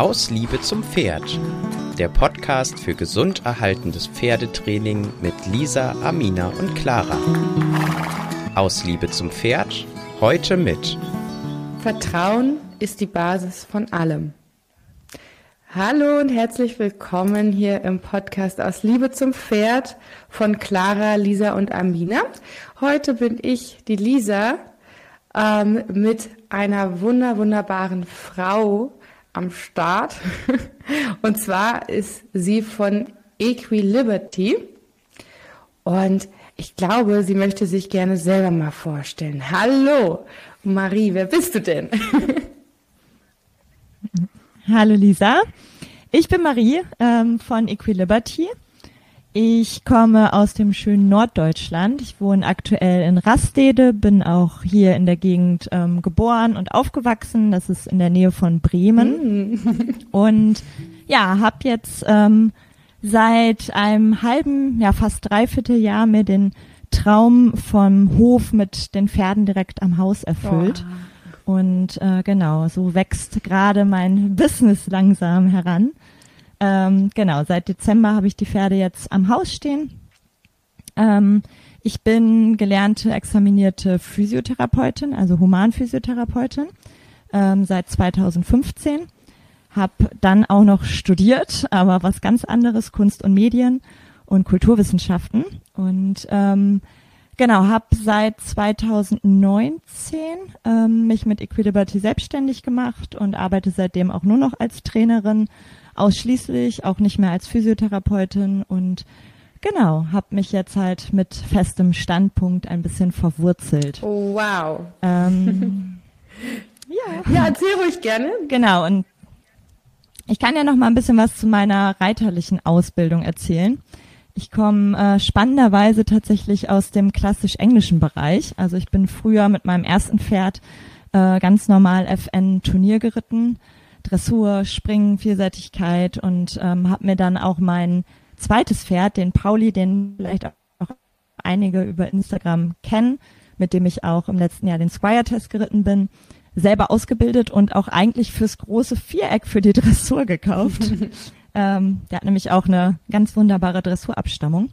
Aus Liebe zum Pferd. Der Podcast für gesund erhaltendes Pferdetraining mit Lisa, Amina und Clara. Aus Liebe zum Pferd. Heute mit Vertrauen ist die Basis von allem. Hallo und herzlich willkommen hier im Podcast aus Liebe zum Pferd von Clara, Lisa und Amina. Heute bin ich die Lisa ähm, mit einer wunder wunderbaren Frau am Start. Und zwar ist sie von Equiliberty. Und ich glaube, sie möchte sich gerne selber mal vorstellen. Hallo, Marie, wer bist du denn? Hallo Lisa, ich bin Marie ähm, von Equiliberty. Ich komme aus dem schönen Norddeutschland. Ich wohne aktuell in Rastede, bin auch hier in der Gegend ähm, geboren und aufgewachsen. Das ist in der Nähe von Bremen. Mm. und ja, habe jetzt ähm, seit einem halben, ja fast dreiviertel Jahr mir den Traum vom Hof mit den Pferden direkt am Haus erfüllt. Oh. Und äh, genau, so wächst gerade mein Business langsam heran. Ähm, genau, seit Dezember habe ich die Pferde jetzt am Haus stehen. Ähm, ich bin gelernte, examinierte Physiotherapeutin, also Humanphysiotherapeutin, ähm, seit 2015. Hab dann auch noch studiert, aber was ganz anderes, Kunst und Medien und Kulturwissenschaften. Und ähm, genau, habe seit 2019 ähm, mich mit Equilibrity selbstständig gemacht und arbeite seitdem auch nur noch als Trainerin ausschließlich, auch nicht mehr als Physiotherapeutin und genau, habe mich jetzt halt mit festem Standpunkt ein bisschen verwurzelt. Oh, wow. Ähm, ja. ja, erzähl ruhig gerne. Genau, und ich kann ja noch mal ein bisschen was zu meiner reiterlichen Ausbildung erzählen. Ich komme äh, spannenderweise tatsächlich aus dem klassisch englischen Bereich. Also ich bin früher mit meinem ersten Pferd äh, ganz normal FN Turnier geritten Dressur, Springen, Vielseitigkeit und ähm, habe mir dann auch mein zweites Pferd, den Pauli, den vielleicht auch einige über Instagram kennen, mit dem ich auch im letzten Jahr den Squire-Test geritten bin, selber ausgebildet und auch eigentlich fürs große Viereck für die Dressur gekauft. ähm, der hat nämlich auch eine ganz wunderbare Dressurabstammung.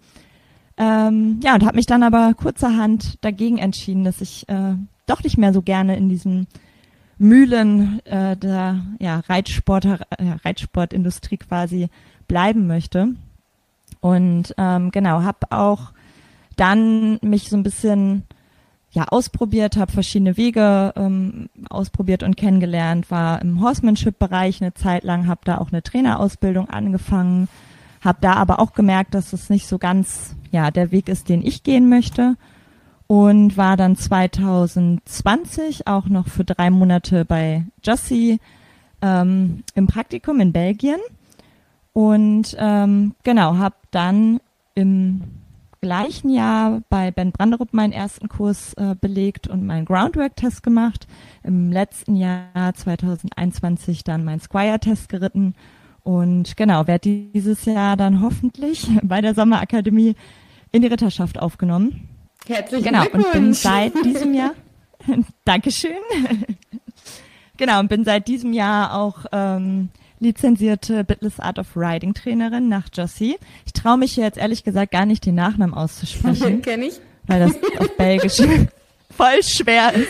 Ähm, ja, und habe mich dann aber kurzerhand dagegen entschieden, dass ich äh, doch nicht mehr so gerne in diesem Mühlen äh, der ja, Reitsport, Reitsportindustrie quasi bleiben möchte. Und ähm, genau, habe auch dann mich so ein bisschen ja ausprobiert, habe verschiedene Wege ähm, ausprobiert und kennengelernt, war im Horsemanship-Bereich eine Zeit lang, habe da auch eine Trainerausbildung angefangen, habe da aber auch gemerkt, dass es nicht so ganz ja der Weg ist, den ich gehen möchte und war dann 2020 auch noch für drei Monate bei Jussi ähm, im Praktikum in Belgien und ähm, genau habe dann im gleichen Jahr bei Ben Branderup meinen ersten Kurs äh, belegt und meinen Groundwork-Test gemacht. Im letzten Jahr 2021 dann meinen Squire-Test geritten und genau werde dieses Jahr dann hoffentlich bei der Sommerakademie in die Ritterschaft aufgenommen. Herzlichen genau, Glückwunsch. und bin seit diesem Jahr, Dankeschön. genau, und bin seit diesem Jahr auch ähm, lizenzierte Bitless Art of Riding Trainerin nach Jossie. Ich traue mich jetzt ehrlich gesagt gar nicht den Nachnamen auszusprechen. Kenn ich. Weil das auf Belgisch voll schwer ist.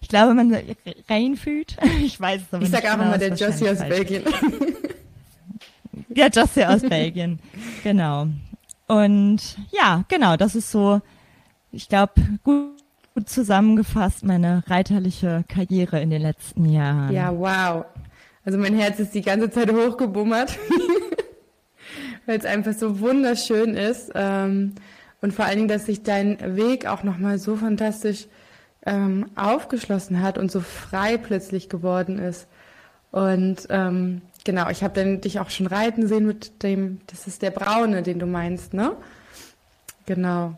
Ich glaube, man reinfühlt. Ich weiß es aber ich nicht. Ich sag einfach genau, mal der Jossie aus Belgien. ja, Jossie aus Belgien. Genau. Und ja, genau, das ist so ich glaube, gut, gut zusammengefasst meine reiterliche Karriere in den letzten Jahren. Ja, wow. Also mein Herz ist die ganze Zeit hochgebummert, weil es einfach so wunderschön ist. Ähm, und vor allen Dingen, dass sich dein Weg auch nochmal so fantastisch ähm, aufgeschlossen hat und so frei plötzlich geworden ist. Und ähm, genau, ich habe dich auch schon reiten sehen mit dem, das ist der Braune, den du meinst, ne? Genau.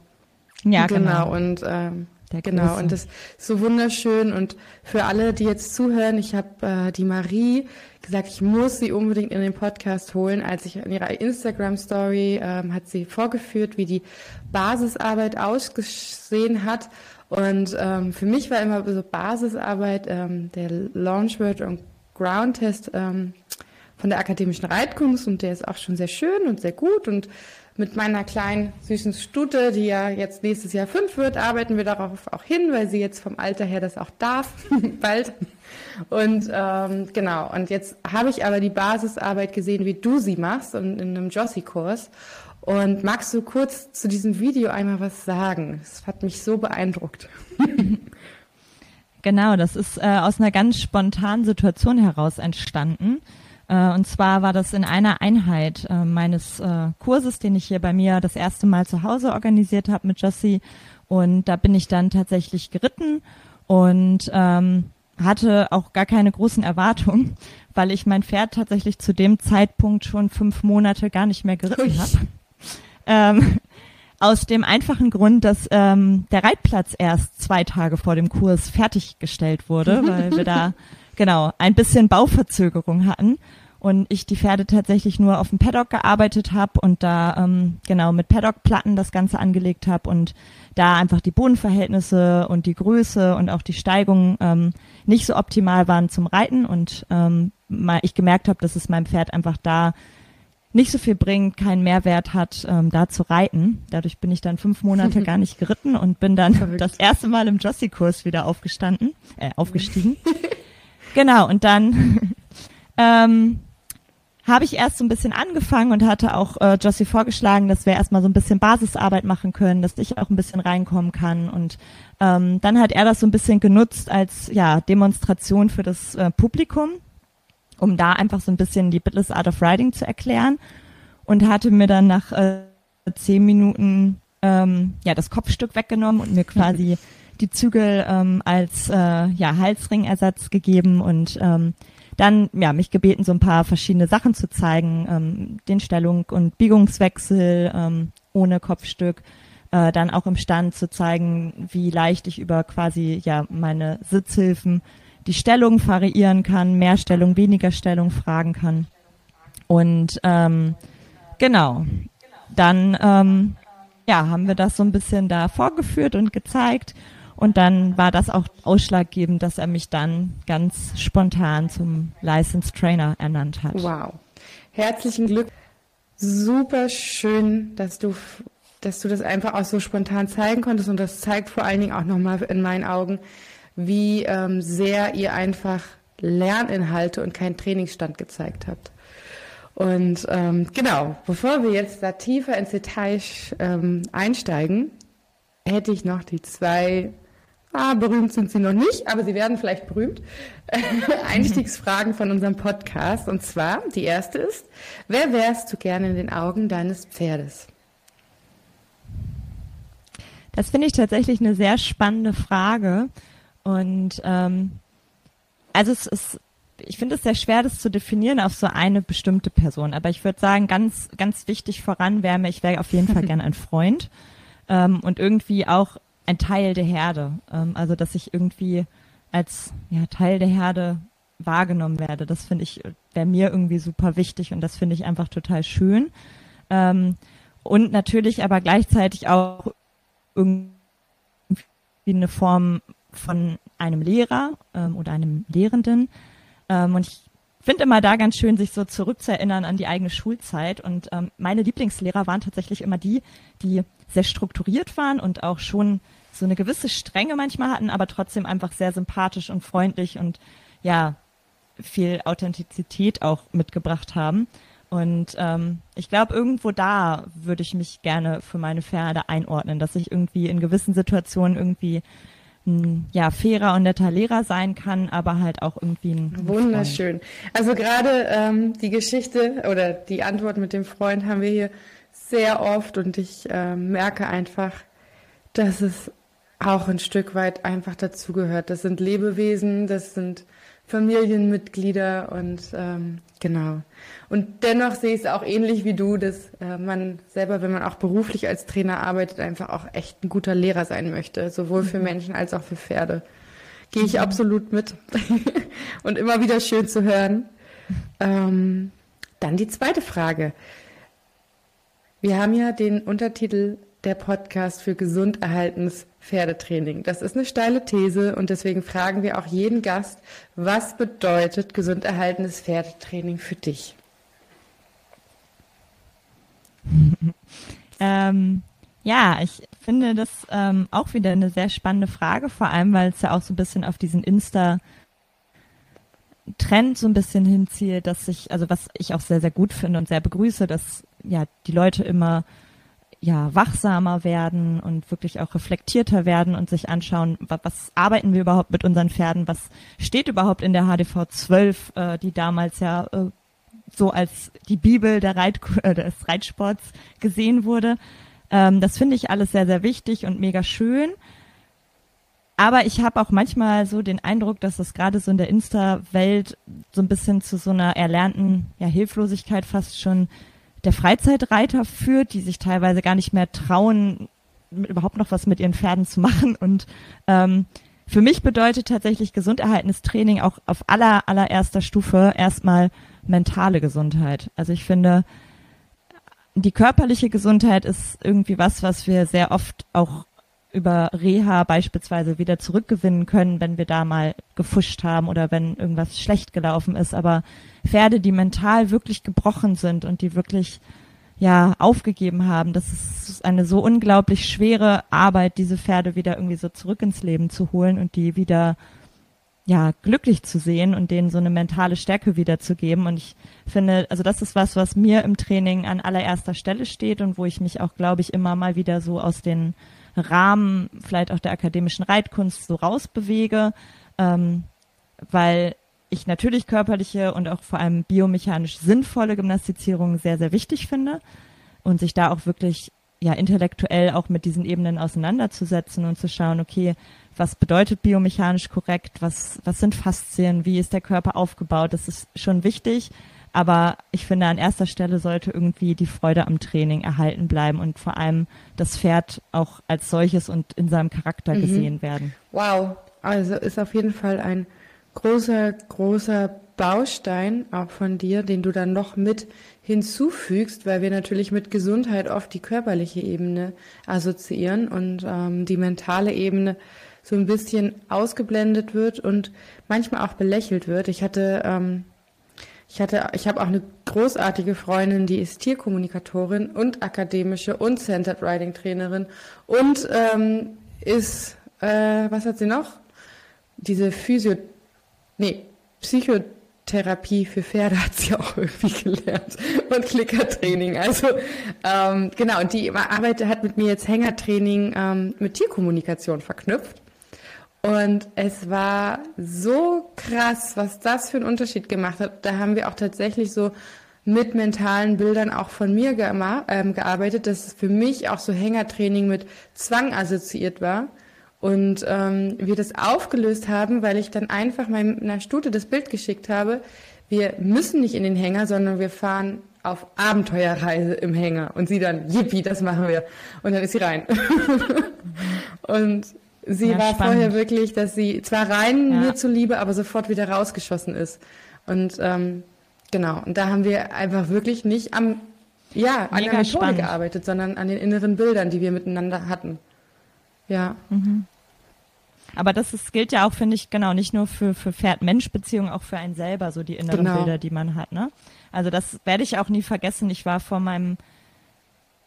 Ja, genau. genau. Und ähm, genau, und das ist so wunderschön. Und für alle, die jetzt zuhören, ich habe äh, die Marie gesagt, ich muss sie unbedingt in den Podcast holen. Als ich in ihrer Instagram-Story ähm, hat sie vorgeführt, wie die Basisarbeit ausgesehen hat. Und ähm, für mich war immer so Basisarbeit ähm, der Launchword und Ground Test ähm, von der akademischen Reitkunst und der ist auch schon sehr schön und sehr gut und mit meiner kleinen süßen Stute, die ja jetzt nächstes Jahr fünf wird, arbeiten wir darauf auch hin, weil sie jetzt vom Alter her das auch darf, bald. Und ähm, genau, und jetzt habe ich aber die Basisarbeit gesehen, wie du sie machst in, in einem Jossi-Kurs. Und magst du kurz zu diesem Video einmal was sagen? Das hat mich so beeindruckt. Genau, das ist äh, aus einer ganz spontanen Situation heraus entstanden. Äh, und zwar war das in einer Einheit äh, meines äh, Kurses, den ich hier bei mir das erste Mal zu Hause organisiert habe mit Jossi. Und da bin ich dann tatsächlich geritten und ähm, hatte auch gar keine großen Erwartungen, weil ich mein Pferd tatsächlich zu dem Zeitpunkt schon fünf Monate gar nicht mehr geritten habe. Ähm, aus dem einfachen Grund, dass ähm, der Reitplatz erst zwei Tage vor dem Kurs fertiggestellt wurde, weil wir da genau ein bisschen Bauverzögerung hatten und ich die Pferde tatsächlich nur auf dem Paddock gearbeitet habe und da ähm, genau mit Paddockplatten das Ganze angelegt habe und da einfach die Bodenverhältnisse und die Größe und auch die Steigung ähm, nicht so optimal waren zum Reiten und ähm, mal ich gemerkt habe, dass es meinem Pferd einfach da nicht so viel bringt, keinen Mehrwert hat, ähm, da zu reiten. Dadurch bin ich dann fünf Monate gar nicht geritten und bin dann Verrückt. das erste Mal im Jossi-Kurs wieder aufgestanden, äh, aufgestiegen. genau, und dann ähm, habe ich erst so ein bisschen angefangen und hatte auch äh, Jossi vorgeschlagen, dass wir erstmal so ein bisschen Basisarbeit machen können, dass ich auch ein bisschen reinkommen kann. Und ähm, dann hat er das so ein bisschen genutzt als ja Demonstration für das äh, Publikum um da einfach so ein bisschen die Bitless Art of Riding zu erklären und hatte mir dann nach äh, zehn Minuten ähm, ja das Kopfstück weggenommen und mir quasi die Zügel ähm, als äh, ja Halsringersatz gegeben und ähm, dann ja mich gebeten so ein paar verschiedene Sachen zu zeigen ähm, den Stellung und Biegungswechsel ähm, ohne Kopfstück äh, dann auch im Stand zu zeigen wie leicht ich über quasi ja meine Sitzhilfen die Stellung variieren kann, mehr Stellung, weniger Stellung fragen kann. Und ähm, genau, dann ähm, ja, haben wir das so ein bisschen da vorgeführt und gezeigt. Und dann war das auch ausschlaggebend, dass er mich dann ganz spontan zum Licensed Trainer ernannt hat. Wow. Herzlichen Glück. Super schön, dass du, dass du das einfach auch so spontan zeigen konntest. Und das zeigt vor allen Dingen auch nochmal in meinen Augen, wie ähm, sehr ihr einfach Lerninhalte und keinen Trainingsstand gezeigt habt. Und ähm, genau, bevor wir jetzt da tiefer ins Detail ähm, einsteigen, hätte ich noch die zwei, ah, berühmt sind sie noch nicht, aber sie werden vielleicht berühmt, Einstiegsfragen von unserem Podcast. Und zwar, die erste ist, wer wärst du gerne in den Augen deines Pferdes? Das finde ich tatsächlich eine sehr spannende Frage. Und ähm, also es ist, ich finde es sehr schwer, das zu definieren auf so eine bestimmte Person. Aber ich würde sagen, ganz, ganz wichtig voran wäre mir, ich wäre auf jeden Fall gern ein Freund ähm, und irgendwie auch ein Teil der Herde. Ähm, also dass ich irgendwie als ja, Teil der Herde wahrgenommen werde. Das finde ich, wäre mir irgendwie super wichtig und das finde ich einfach total schön. Ähm, und natürlich aber gleichzeitig auch irgendwie eine Form von einem Lehrer ähm, oder einem Lehrenden. Ähm, und ich finde immer da ganz schön, sich so zurückzuerinnern an die eigene Schulzeit. Und ähm, meine Lieblingslehrer waren tatsächlich immer die, die sehr strukturiert waren und auch schon so eine gewisse Strenge manchmal hatten, aber trotzdem einfach sehr sympathisch und freundlich und ja, viel Authentizität auch mitgebracht haben. Und ähm, ich glaube, irgendwo da würde ich mich gerne für meine Pferde einordnen, dass ich irgendwie in gewissen Situationen irgendwie ein ja, fairer und netter Lehrer sein kann, aber halt auch irgendwie ein, Wunderschön. Freund. Also gerade ähm, die Geschichte oder die Antwort mit dem Freund haben wir hier sehr oft und ich äh, merke einfach, dass es auch ein Stück weit einfach dazugehört. Das sind Lebewesen, das sind Familienmitglieder und ähm, genau. Und dennoch sehe ich es auch ähnlich wie du, dass äh, man selber, wenn man auch beruflich als Trainer arbeitet, einfach auch echt ein guter Lehrer sein möchte, sowohl für mhm. Menschen als auch für Pferde. Gehe ich absolut mit und immer wieder schön zu hören. Ähm, dann die zweite Frage. Wir haben ja den Untertitel der Podcast für gesund erhaltenes Pferdetraining. Das ist eine steile These und deswegen fragen wir auch jeden Gast, was bedeutet gesund erhaltenes Pferdetraining für dich? ähm, ja, ich finde das ähm, auch wieder eine sehr spannende Frage, vor allem weil es ja auch so ein bisschen auf diesen Insta Trend so ein bisschen hinziehe, dass ich, also was ich auch sehr, sehr gut finde und sehr begrüße, dass ja die Leute immer ja wachsamer werden und wirklich auch reflektierter werden und sich anschauen, was, was arbeiten wir überhaupt mit unseren Pferden, was steht überhaupt in der HDV 12, äh, die damals ja äh, so als die Bibel der Reit, äh, des Reitsports gesehen wurde. Ähm, das finde ich alles sehr, sehr wichtig und mega schön. Aber ich habe auch manchmal so den Eindruck, dass das gerade so in der Insta-Welt so ein bisschen zu so einer erlernten ja, Hilflosigkeit fast schon der Freizeitreiter führt, die sich teilweise gar nicht mehr trauen, überhaupt noch was mit ihren Pferden zu machen. Und ähm, für mich bedeutet tatsächlich gesund erhaltenes Training auch auf aller, allererster Stufe erstmal mentale Gesundheit. Also ich finde, die körperliche Gesundheit ist irgendwie was, was wir sehr oft auch über Reha beispielsweise wieder zurückgewinnen können, wenn wir da mal gefuscht haben oder wenn irgendwas schlecht gelaufen ist. Aber Pferde, die mental wirklich gebrochen sind und die wirklich ja aufgegeben haben, das ist eine so unglaublich schwere Arbeit, diese Pferde wieder irgendwie so zurück ins Leben zu holen und die wieder ja glücklich zu sehen und denen so eine mentale Stärke wiederzugeben. Und ich finde, also das ist was, was mir im Training an allererster Stelle steht und wo ich mich auch, glaube ich, immer mal wieder so aus den Rahmen vielleicht auch der akademischen Reitkunst so rausbewege, ähm, weil ich natürlich körperliche und auch vor allem biomechanisch sinnvolle Gymnastizierung sehr, sehr wichtig finde und sich da auch wirklich ja intellektuell auch mit diesen Ebenen auseinanderzusetzen und zu schauen, okay, was bedeutet biomechanisch korrekt, was, was sind Faszien, wie ist der Körper aufgebaut, das ist schon wichtig, aber ich finde, an erster Stelle sollte irgendwie die Freude am Training erhalten bleiben und vor allem das Pferd auch als solches und in seinem Charakter mhm. gesehen werden. Wow, also ist auf jeden Fall ein großer, großer Baustein auch von dir, den du dann noch mit hinzufügst, weil wir natürlich mit Gesundheit oft die körperliche Ebene assoziieren und ähm, die mentale Ebene so ein bisschen ausgeblendet wird und manchmal auch belächelt wird. Ich hatte ähm, ich hatte, ich habe auch eine großartige Freundin, die ist Tierkommunikatorin und akademische und Centered Riding Trainerin und ähm, ist, äh, was hat sie noch? Diese Physio, nee, Psychotherapie für Pferde hat sie auch irgendwie gelernt und Klickertraining. Also ähm, genau, und die arbeitet, hat mit mir jetzt Hängertraining ähm, mit Tierkommunikation verknüpft. Und es war so krass, was das für einen Unterschied gemacht hat. Da haben wir auch tatsächlich so mit mentalen Bildern auch von mir ge ähm, gearbeitet, dass für mich auch so Hängertraining mit Zwang assoziiert war. Und ähm, wir das aufgelöst haben, weil ich dann einfach meiner Stute das Bild geschickt habe. Wir müssen nicht in den Hänger, sondern wir fahren auf Abenteuerreise im Hänger. Und sie dann, yippie, das machen wir. Und dann ist sie rein. und Sie ja, war spannend. vorher wirklich, dass sie zwar rein ja. mir zuliebe, aber sofort wieder rausgeschossen ist. Und ähm, genau, und da haben wir einfach wirklich nicht am, ja, an Mega der Methode spannend. gearbeitet, sondern an den inneren Bildern, die wir miteinander hatten. Ja. Mhm. Aber das ist, gilt ja auch, finde ich, genau, nicht nur für, für Pferd-Mensch-Beziehungen, auch für einen selber, so die inneren genau. Bilder, die man hat, ne? Also das werde ich auch nie vergessen. Ich war vor meinem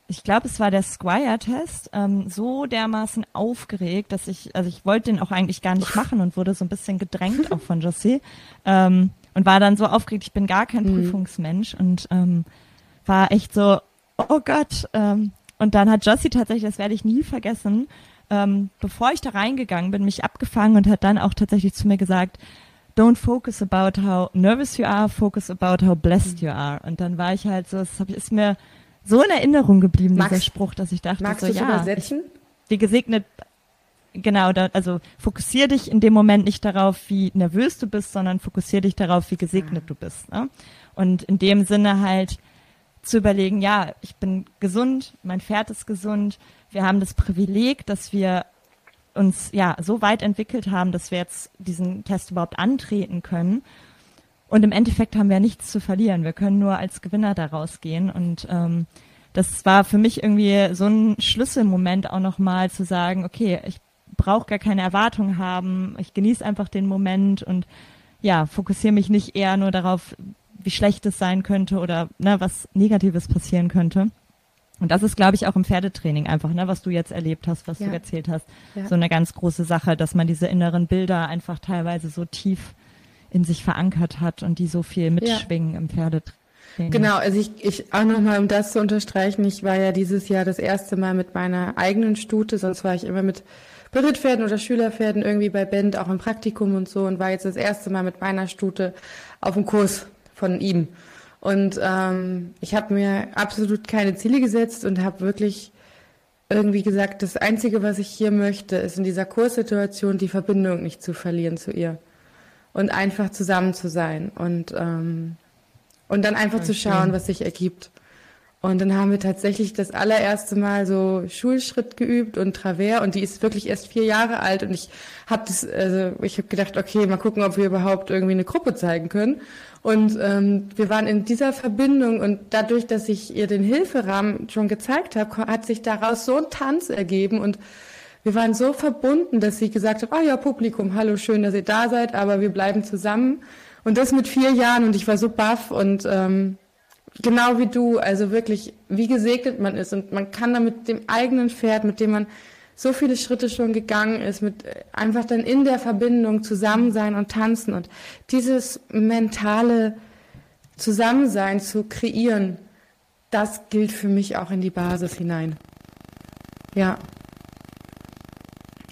ich glaube, es war der Squire-Test, ähm, so dermaßen aufgeregt, dass ich, also ich wollte den auch eigentlich gar nicht machen und wurde so ein bisschen gedrängt auch von Josie ähm, und war dann so aufgeregt, ich bin gar kein mhm. Prüfungsmensch und ähm, war echt so, oh Gott. Ähm, und dann hat Josie tatsächlich, das werde ich nie vergessen, ähm, bevor ich da reingegangen bin, mich abgefangen und hat dann auch tatsächlich zu mir gesagt, don't focus about how nervous you are, focus about how blessed mhm. you are. Und dann war ich halt so, es ist mir so in Erinnerung geblieben, magst, dieser Spruch, dass ich dachte, magst so, ja, übersetzen? Ich, wie gesegnet, genau, da, also fokussier dich in dem Moment nicht darauf, wie nervös du bist, sondern fokussier dich darauf, wie gesegnet ja. du bist. Ne? Und in dem Sinne halt zu überlegen, ja, ich bin gesund, mein Pferd ist gesund, wir haben das Privileg, dass wir uns ja so weit entwickelt haben, dass wir jetzt diesen Test überhaupt antreten können und im Endeffekt haben wir nichts zu verlieren. Wir können nur als Gewinner daraus gehen. Und ähm, das war für mich irgendwie so ein Schlüsselmoment auch nochmal zu sagen, okay, ich brauche gar keine Erwartung haben, ich genieße einfach den Moment und ja, fokussiere mich nicht eher nur darauf, wie schlecht es sein könnte oder ne, was Negatives passieren könnte. Und das ist, glaube ich, auch im Pferdetraining einfach, ne, was du jetzt erlebt hast, was ja. du erzählt hast, ja. so eine ganz große Sache, dass man diese inneren Bilder einfach teilweise so tief in sich verankert hat und die so viel mitschwingen ja. im Pferdetraining. Genau, also ich, ich auch nochmal, um das zu unterstreichen, ich war ja dieses Jahr das erste Mal mit meiner eigenen Stute, sonst war ich immer mit Berittpferden oder Schülerpferden irgendwie bei Bend, auch im Praktikum und so und war jetzt das erste Mal mit meiner Stute auf dem Kurs von ihm. Und ähm, ich habe mir absolut keine Ziele gesetzt und habe wirklich irgendwie gesagt, das Einzige, was ich hier möchte, ist in dieser Kurssituation die Verbindung nicht zu verlieren zu ihr und einfach zusammen zu sein und ähm, und dann einfach okay. zu schauen, was sich ergibt. Und dann haben wir tatsächlich das allererste Mal so Schulschritt geübt und Travers und die ist wirklich erst vier Jahre alt und ich habe das, also ich habe gedacht, okay, mal gucken, ob wir überhaupt irgendwie eine Gruppe zeigen können. Und ähm, wir waren in dieser Verbindung und dadurch, dass ich ihr den Hilferahmen schon gezeigt habe, hat sich daraus so ein Tanz ergeben und wir waren so verbunden, dass sie gesagt hat, ah ja, Publikum, hallo, schön, dass ihr da seid, aber wir bleiben zusammen. Und das mit vier Jahren und ich war so baff und ähm, genau wie du, also wirklich, wie gesegnet man ist und man kann da mit dem eigenen Pferd, mit dem man so viele Schritte schon gegangen ist, mit äh, einfach dann in der Verbindung zusammen sein und tanzen und dieses mentale Zusammensein zu kreieren, das gilt für mich auch in die Basis hinein. Ja.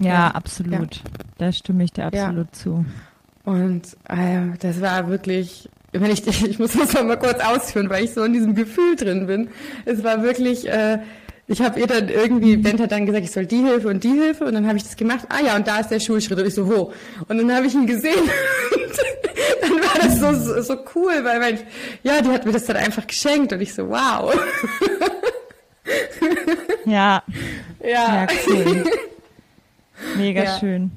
Ja, absolut. Ja. Da stimme ich dir absolut ja. zu. Und äh, das war wirklich, wenn ich, ich muss das mal kurz ausführen, weil ich so in diesem Gefühl drin bin. Es war wirklich, äh, ich habe ihr dann irgendwie, Bent hat dann gesagt, ich soll die Hilfe und die Hilfe und dann habe ich das gemacht. Ah ja, und da ist der Schulschritt und ich so, wo? Und dann habe ich ihn gesehen und dann war das so, so, so cool, weil mein, ja, die hat mir das dann einfach geschenkt und ich so, wow. Ja. Ja. ja cool. Mega ja. schön.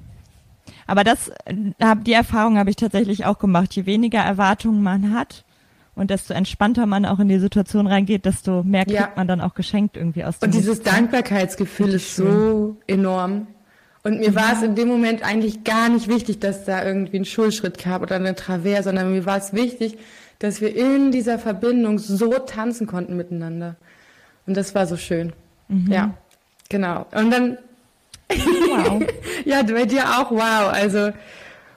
Aber das, die Erfahrung habe ich tatsächlich auch gemacht. Je weniger Erwartungen man hat und desto entspannter man auch in die Situation reingeht, desto mehr kriegt ja. man dann auch geschenkt irgendwie aus dem Und dieses Dankbarkeitsgefühl ist so enorm. Und mir war es in dem Moment eigentlich gar nicht wichtig, dass da irgendwie ein Schulschritt gab oder eine Travers, sondern mir war es wichtig, dass wir in dieser Verbindung so tanzen konnten miteinander. Und das war so schön. Mhm. Ja, genau. Und dann Wow. ja, bei dir auch wow. Also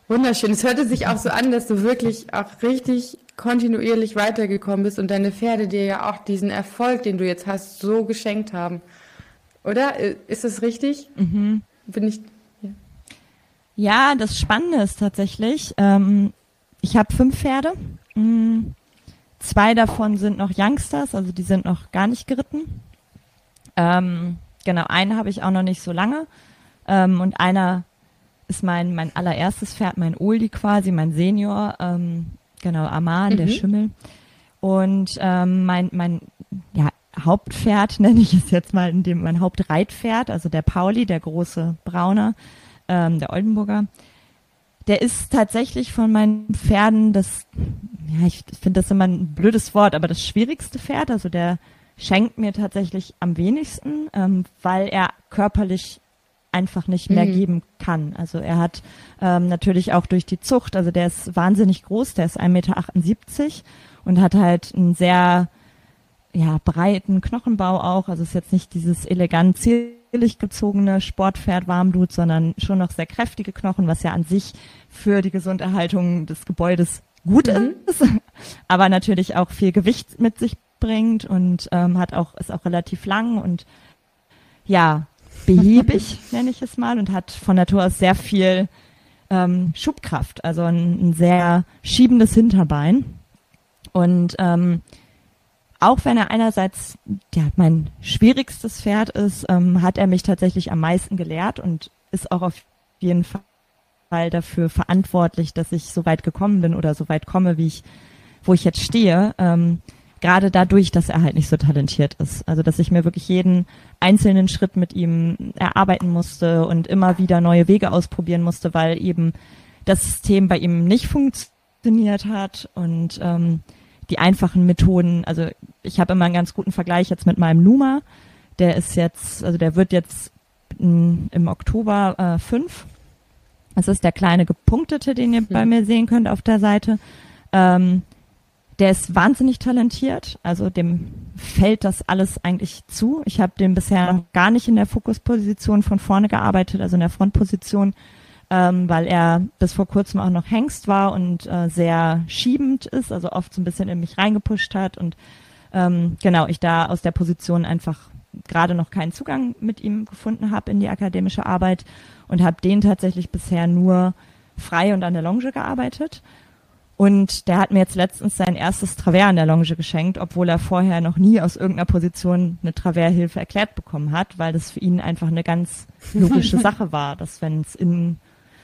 wunderschön. Es hörte sich auch so an, dass du wirklich auch richtig kontinuierlich weitergekommen bist und deine Pferde dir ja auch diesen Erfolg, den du jetzt hast, so geschenkt haben. Oder? Ist das richtig? Mhm. Bin ich. Ja. ja, das Spannende ist tatsächlich, ähm, ich habe fünf Pferde. Mhm. Zwei davon sind noch Youngsters, also die sind noch gar nicht geritten. Ähm, Genau, einen habe ich auch noch nicht so lange. Ähm, und einer ist mein, mein allererstes Pferd, mein Oldie quasi, mein Senior, ähm, genau, Aman, mhm. der Schimmel. Und ähm, mein, mein ja, Hauptpferd nenne ich es jetzt mal, in dem mein Hauptreitpferd, also der Pauli, der große Brauner, ähm, der Oldenburger. Der ist tatsächlich von meinen Pferden das, ja, ich finde das immer ein blödes Wort, aber das schwierigste Pferd. Also der schenkt mir tatsächlich am wenigsten, ähm, weil er körperlich einfach nicht mehr mhm. geben kann. Also er hat ähm, natürlich auch durch die Zucht, also der ist wahnsinnig groß, der ist 1,78 Meter und hat halt einen sehr ja, breiten Knochenbau auch. Also ist jetzt nicht dieses elegant zierlich gezogene Sportpferd Warmblut, sondern schon noch sehr kräftige Knochen, was ja an sich für die Gesunderhaltung des Gebäudes gut mhm. ist, aber natürlich auch viel Gewicht mit sich bringt und ähm, hat auch ist auch relativ lang und ja behäbig nenne ich es mal und hat von Natur aus sehr viel ähm, Schubkraft, also ein, ein sehr schiebendes Hinterbein und ähm, auch wenn er einerseits ja mein schwierigstes Pferd ist, ähm, hat er mich tatsächlich am meisten gelehrt und ist auch auf jeden Fall dafür verantwortlich, dass ich so weit gekommen bin oder so weit komme, wie ich, wo ich jetzt stehe. Ähm, gerade dadurch, dass er halt nicht so talentiert ist. Also dass ich mir wirklich jeden einzelnen Schritt mit ihm erarbeiten musste und immer wieder neue Wege ausprobieren musste, weil eben das System bei ihm nicht funktioniert hat und ähm, die einfachen Methoden, also ich habe immer einen ganz guten Vergleich jetzt mit meinem Numa, der ist jetzt, also der wird jetzt im Oktober äh, fünf. Das ist der kleine gepunktete, den ihr mhm. bei mir sehen könnt auf der Seite. Ähm, Der ist wahnsinnig talentiert, also dem fällt das alles eigentlich zu. Ich habe den bisher noch gar nicht in der Fokusposition von vorne gearbeitet, also in der Frontposition, ähm, weil er bis vor kurzem auch noch Hengst war und äh, sehr schiebend ist, also oft so ein bisschen in mich reingepusht hat und ähm, genau, ich da aus der Position einfach gerade noch keinen Zugang mit ihm gefunden habe in die akademische Arbeit und habe den tatsächlich bisher nur frei und an der Longe gearbeitet. Und der hat mir jetzt letztens sein erstes Travers an der Longe geschenkt, obwohl er vorher noch nie aus irgendeiner Position eine Travershilfe erklärt bekommen hat, weil das für ihn einfach eine ganz logische Sache war, dass wenn es in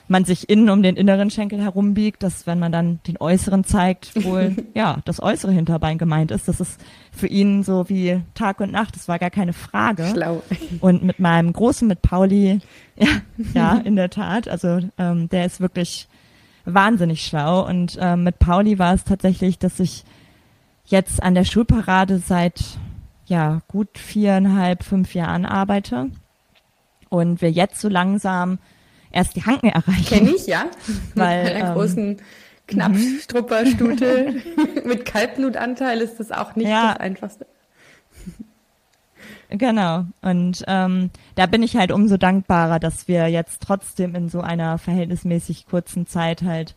man sich innen um den inneren Schenkel herumbiegt, dass wenn man dann den äußeren zeigt, wohl ja das äußere Hinterbein gemeint ist. Das ist für ihn so wie Tag und Nacht. Das war gar keine Frage. Schlau. Und mit meinem großen, mit Pauli, ja, ja in der Tat. Also ähm, der ist wirklich wahnsinnig schlau. Und ähm, mit Pauli war es tatsächlich, dass ich jetzt an der Schulparade seit ja gut viereinhalb, fünf Jahren arbeite und wir jetzt so langsam erst die Hanken erreichen. Kenne ich, ja. Weil, Mit einer ähm, großen Knappstrupperstute mit Kaltblutanteil ist das auch nicht Ja. das Einfachste. Genau. Und ähm, da bin ich halt umso dankbarer, dass wir jetzt trotzdem in so einer verhältnismäßig kurzen Zeit halt,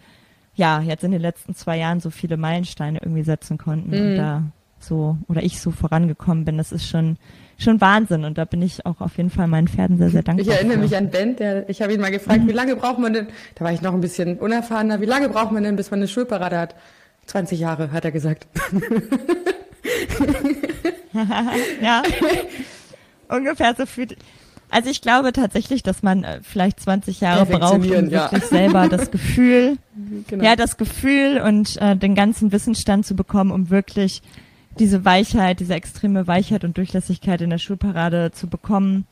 ja, jetzt in den letzten zwei Jahren so viele Meilensteine irgendwie setzen konnten Mhm. und da so, oder ich so vorangekommen bin. Das ist schon, schon Wahnsinn. Und da bin ich auch auf jeden Fall meinen Pferden sehr, sehr dankbar. Ich erinnere für. mich an Ben, der, ich habe ihn mal gefragt, wie lange braucht man denn, da war ich noch ein bisschen unerfahrener, wie lange braucht man denn, bis man eine Schulparade hat? 20 Jahre, hat er gesagt. ja. Ungefähr so viel. Also ich glaube tatsächlich, dass man äh, vielleicht 20 Jahre braucht, um Perfektionieren, ja. wirklich selber das Gefühl, Genau. ja, das Gefühl und äh, den ganzen Wissensstand zu bekommen, um wirklich diese Weichheit, diese extreme Weichheit und Durchlässigkeit in der Schulparade zu bekommen,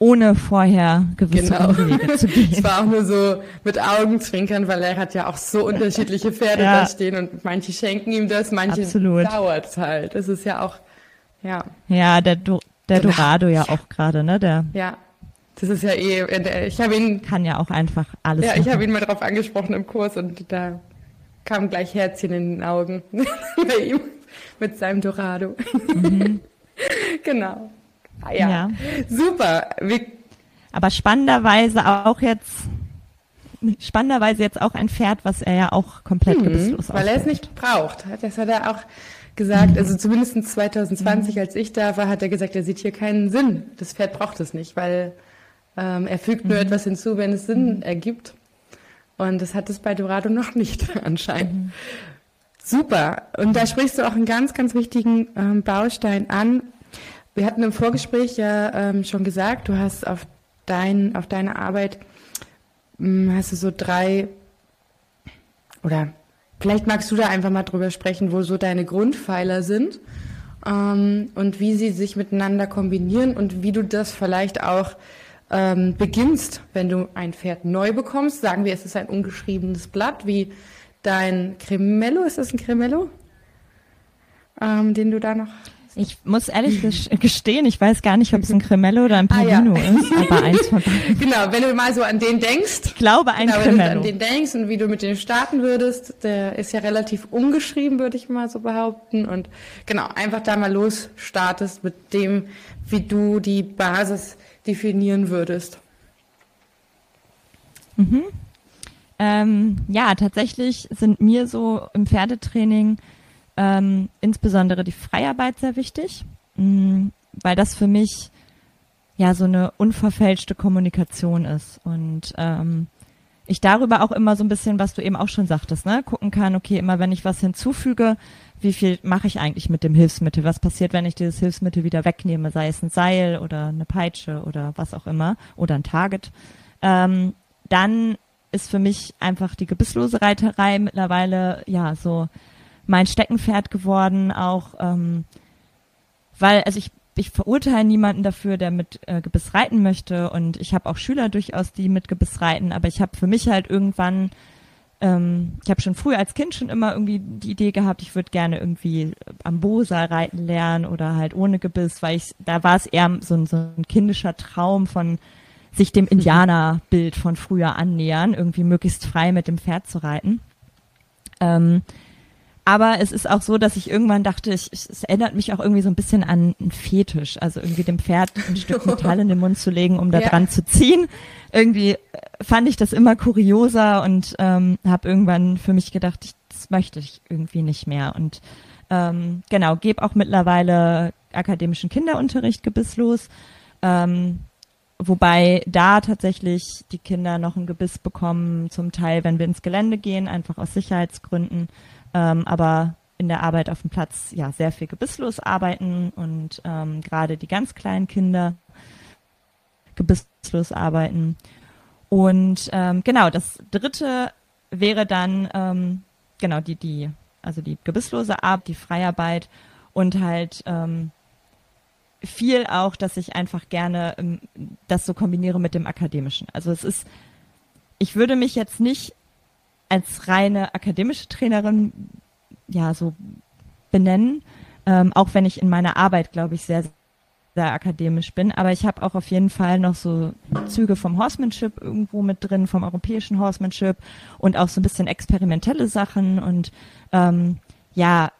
ohne vorher gewisse Genau. Umwege zu Es gehen. war auch nur so mit Augenzwinkern, weil er hat ja auch so unterschiedliche Pferde Ja. da stehen und manche schenken ihm das, manche dauert halt. Das ist ja auch, ja, Ja, der, Do der Genau. Dorado ja auch gerade, ne? Der ja. Das ist ja eh, äh, ich habe ihn, kann ja auch einfach alles ja, ich machen. habe ihn mal drauf angesprochen im Kurs und da kam gleich Herzchen in den Augen bei ihm mit seinem Dorado. genau. Ah, ja. Mhm. Ja. Super. Wir, Aber spannenderweise auch jetzt, spannenderweise jetzt auch ein Pferd, was er ja auch komplett gebisslos Mhm. weil er es nicht braucht. Das hat er auch gesagt. Also zumindest 2020, als ich da war, hat er gesagt, er sieht hier keinen Sinn. Das Pferd braucht es nicht, weil ähm, er fügt nur etwas hinzu, wenn es Sinn ergibt. Und das hat es bei Dorado noch nicht anscheinend. Super. Und da sprichst du auch einen ganz, ganz wichtigen ähm, Baustein an. Wir hatten im Vorgespräch ja ähm, schon gesagt, du hast auf, dein, auf deine Arbeit mh, hast du so drei oder vielleicht magst du da einfach mal drüber sprechen, wo so deine Grundpfeiler sind ähm, und wie sie sich miteinander kombinieren und wie du das vielleicht auch ähm, beginnst, wenn du ein Pferd neu bekommst. Sagen wir, es ist ein ungeschriebenes Blatt, wie dein Cremello. Ist das ein Cremello? Ähm, den du da noch Ich muss ehrlich ges- gestehen, ich weiß gar nicht, ob es ein Cremello oder ein Ah, ja. Pavino ist, aber eins von beiden. Genau, wenn du mal so an den denkst, Ich glaube ein genau, wenn du an Cremello. den denkst und wie du mit dem starten würdest, der ist ja relativ ungeschrieben, würde ich mal so behaupten. Und genau, einfach da mal los startest mit dem, wie du die Basis definieren würdest. Ähm, ja, tatsächlich sind mir so im Pferdetraining ähm, insbesondere die Freiarbeit sehr wichtig, mh, weil das für mich ja so eine unverfälschte Kommunikation ist und ähm, ich darüber auch immer so ein bisschen, was du eben auch schon sagtest, ne, gucken kann, okay, immer wenn ich was hinzufüge, wie viel mache ich eigentlich mit dem Hilfsmittel? Was passiert, wenn ich dieses Hilfsmittel wieder wegnehme, sei es ein Seil oder eine Peitsche oder was auch immer oder ein Target? Ähm, dann ist für mich einfach die gebisslose Reiterei mittlerweile ja so mein Steckenpferd geworden, auch ähm, weil, also ich, ich verurteile niemanden dafür, der mit äh, Gebiss reiten möchte und ich habe auch Schüler durchaus, die mit Gebiss reiten, aber ich habe für mich halt irgendwann, ähm, ich habe schon früher als Kind schon immer irgendwie die Idee gehabt, ich würde gerne irgendwie am Bosa reiten lernen oder halt ohne Gebiss, weil ich, da war es eher so ein, so ein kindischer Traum von sich dem Indianerbild von früher annähern, irgendwie möglichst frei mit dem Pferd zu reiten. Ähm, aber es ist auch so, dass ich irgendwann dachte, ich, es erinnert mich auch irgendwie so ein bisschen an einen Fetisch, also irgendwie dem Pferd ein Stück Metall in den Mund zu legen, um da ja. dran zu ziehen. Irgendwie äh, fand ich das immer kurioser und ähm, habe irgendwann für mich gedacht, ich, das möchte ich irgendwie nicht mehr. Und ähm, genau, gebe auch mittlerweile akademischen Kinderunterricht gebisslos. Ähm, wobei da tatsächlich die Kinder noch ein Gebiss bekommen, zum Teil, wenn wir ins Gelände gehen, einfach aus Sicherheitsgründen ähm, aber in der Arbeit auf dem Platz ja sehr viel gebisslos arbeiten und ähm, gerade die ganz kleinen Kinder gebisslos arbeiten. Und ähm, genau, das dritte wäre dann ähm, genau die, die, also die gebisslose Arbeit, die Freiarbeit und halt ähm, viel auch, dass ich einfach gerne ähm, das so kombiniere mit dem Akademischen. Also es ist, ich würde mich jetzt nicht als reine akademische Trainerin ja so benennen, ähm, auch wenn ich in meiner Arbeit, glaube ich, sehr, sehr akademisch bin. Aber ich habe auch auf jeden Fall noch so Züge vom Horsemanship irgendwo mit drin, vom europäischen Horsemanship und auch so ein bisschen experimentelle Sachen und ähm, ja,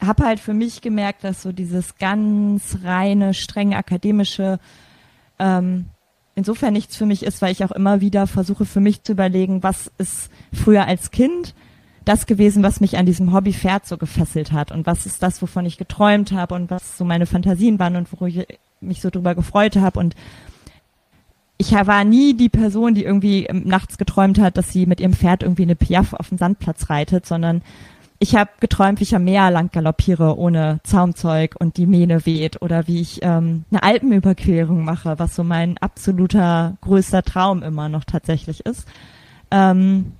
habe halt für mich gemerkt, dass so dieses ganz reine, streng akademische ähm, insofern nichts für mich ist, weil ich auch immer wieder versuche für mich zu überlegen, was ist früher als Kind das gewesen, was mich an diesem Hobby Pferd so gefesselt hat und was ist das, wovon ich geträumt habe und was so meine Fantasien waren und wo ich mich so drüber gefreut habe. Und ich war nie die Person, die irgendwie nachts geträumt hat, dass sie mit ihrem Pferd irgendwie eine Piaf auf dem Sandplatz reitet, sondern ich habe geträumt, wie ich am Meer lang galoppiere ohne Zaumzeug und die Mähne weht oder wie ich ähm, eine Alpenüberquerung mache, was so mein absoluter größter Traum immer noch tatsächlich ist. Ähm,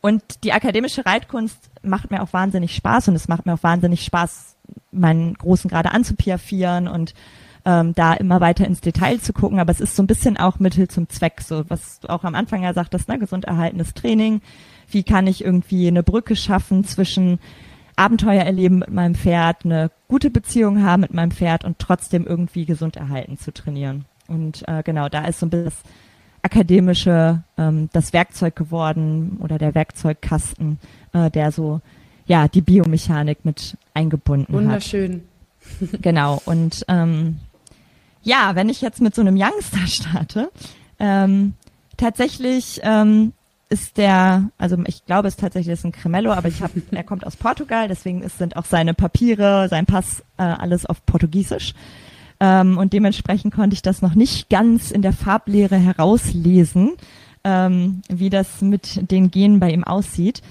und die akademische Reitkunst macht mir auch wahnsinnig Spaß und es macht mir auch wahnsinnig Spaß, meinen Großen gerade anzupiafieren und ähm, da immer weiter ins Detail zu gucken. Aber es ist so ein bisschen auch Mittel zum Zweck, so was du auch am Anfang ja sagtest, ne, gesund erhaltenes Training wie kann ich irgendwie eine Brücke schaffen zwischen Abenteuer erleben mit meinem Pferd, eine gute Beziehung haben mit meinem Pferd und trotzdem irgendwie gesund erhalten zu trainieren. Und äh, genau, da ist so ein bisschen das akademische, ähm, das Werkzeug geworden oder der Werkzeugkasten, äh, der so ja die Biomechanik mit eingebunden Wunderschön. hat. Wunderschön. genau. Und ähm, ja, wenn ich jetzt mit so einem Youngster starte, ähm, tatsächlich ähm, ist der, also ich glaube es tatsächlich ist ein Cremello, aber ich habe, er kommt aus Portugal, deswegen ist, sind auch seine Papiere, sein Pass, äh, alles auf Portugiesisch. Ähm, und dementsprechend konnte ich das noch nicht ganz in der Farblehre herauslesen, ähm, wie das mit den Genen bei ihm aussieht.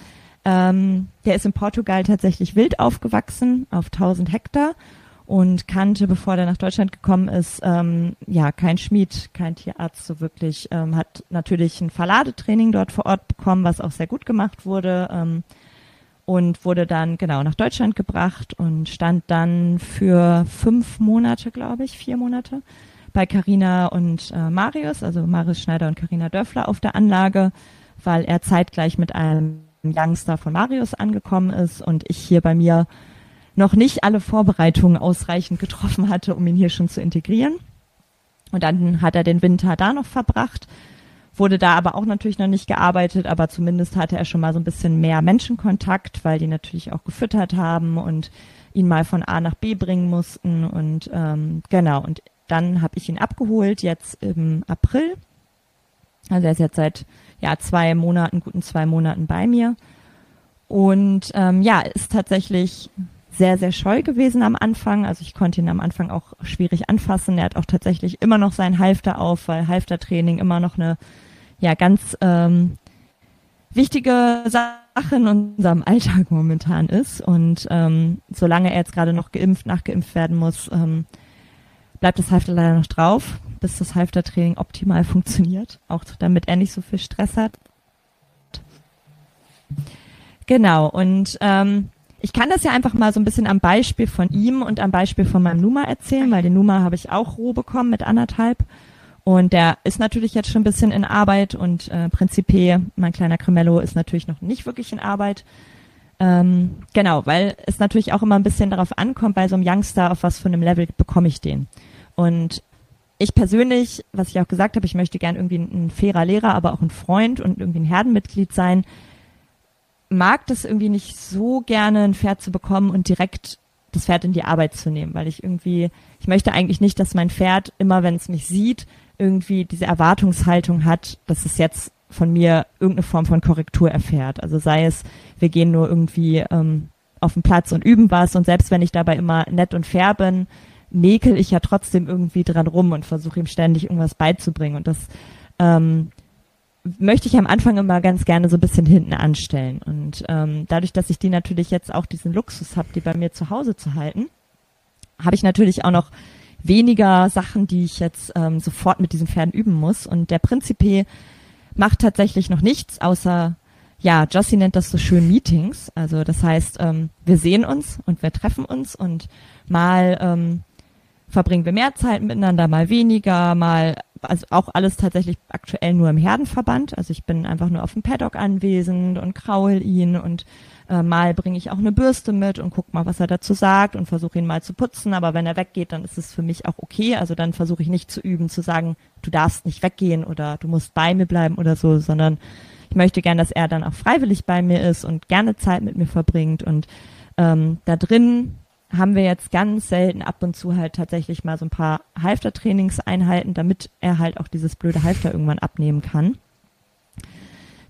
Ähm, der ist in Portugal tatsächlich wild aufgewachsen, auf 1000 Hektar und kannte, bevor er nach Deutschland gekommen ist, ähm, ja, kein Schmied, kein Tierarzt so wirklich, ähm, hat natürlich ein Verladetraining dort vor Ort bekommen, was auch sehr gut gemacht wurde ähm, und wurde dann genau nach Deutschland gebracht und stand dann für fünf Monate, glaube ich, vier Monate bei Carina und äh, Marius, also Marius Schneider und Carina Dörfler auf der Anlage, weil er zeitgleich mit einem Youngster von Marius angekommen ist und ich hier bei mir noch nicht alle Vorbereitungen ausreichend getroffen hatte, um ihn hier schon zu integrieren. Und dann hat er den Winter da noch verbracht, wurde da aber auch natürlich noch nicht gearbeitet, aber zumindest hatte er schon mal so ein bisschen mehr Menschenkontakt, weil die natürlich auch gefüttert haben und ihn mal von A nach B bringen mussten. Und ähm, genau, und dann habe ich ihn abgeholt, jetzt im April. Also er ist jetzt seit ja zwei Monaten, guten zwei Monaten bei mir. Und ähm, ja, ist tatsächlich sehr, sehr scheu gewesen am Anfang. Also ich konnte ihn am Anfang auch schwierig anfassen. Er hat auch tatsächlich immer noch seinen Halfter auf, weil Halftertraining immer noch eine ja ganz ähm, wichtige Sache in unserem Alltag momentan ist. Und ähm, solange er jetzt gerade noch geimpft, nachgeimpft werden muss, ähm, bleibt das Halfter leider noch drauf, bis das Halftertraining optimal funktioniert, auch damit er nicht so viel Stress hat. Genau, und ähm, ich kann das ja einfach mal so ein bisschen am Beispiel von ihm und am Beispiel von meinem Numa erzählen, weil den Numa habe ich auch roh bekommen mit anderthalb. Und der ist natürlich jetzt schon ein bisschen in Arbeit und äh, Principe, mein kleiner Cremello, ist natürlich noch nicht wirklich in Arbeit. Ähm, genau, weil es natürlich auch immer ein bisschen darauf ankommt, bei so einem Youngster, auf was für einem Level bekomme ich den. Und ich persönlich, was ich auch gesagt habe, ich möchte gern irgendwie ein fairer Lehrer, aber auch ein Freund und irgendwie ein Herdenmitglied sein mag das irgendwie nicht so gerne, ein Pferd zu bekommen und direkt das Pferd in die Arbeit zu nehmen, weil ich irgendwie, ich möchte eigentlich nicht, dass mein Pferd immer, wenn es mich sieht, irgendwie diese Erwartungshaltung hat, dass es jetzt von mir irgendeine Form von Korrektur erfährt. Also sei es, wir gehen nur irgendwie ähm, auf den Platz und üben was und selbst wenn ich dabei immer nett und fair bin, mäkel ich ja trotzdem irgendwie dran rum und versuche ihm ständig irgendwas beizubringen. Und das ähm, möchte ich am Anfang immer ganz gerne so ein bisschen hinten anstellen. Und ähm, dadurch, dass ich die natürlich jetzt auch diesen Luxus habe, die bei mir zu Hause zu halten, habe ich natürlich auch noch weniger Sachen, die ich jetzt ähm, sofort mit diesen Pferden üben muss. Und der Prinzipe macht tatsächlich noch nichts, außer, ja, Jossie nennt das so schön Meetings. Also das heißt, ähm, wir sehen uns und wir treffen uns und mal ähm, verbringen wir mehr Zeit miteinander, mal weniger, mal also auch alles tatsächlich aktuell nur im Herdenverband. Also ich bin einfach nur auf dem Paddock anwesend und kraul ihn und äh, mal bringe ich auch eine Bürste mit und guck mal, was er dazu sagt und versuche ihn mal zu putzen. Aber wenn er weggeht, dann ist es für mich auch okay. Also dann versuche ich nicht zu üben, zu sagen, du darfst nicht weggehen oder du musst bei mir bleiben oder so, sondern ich möchte gern, dass er dann auch freiwillig bei mir ist und gerne Zeit mit mir verbringt und ähm, da drin haben wir jetzt ganz selten ab und zu halt tatsächlich mal so ein paar Halfter-Trainingseinheiten, damit er halt auch dieses blöde Halfter irgendwann abnehmen kann.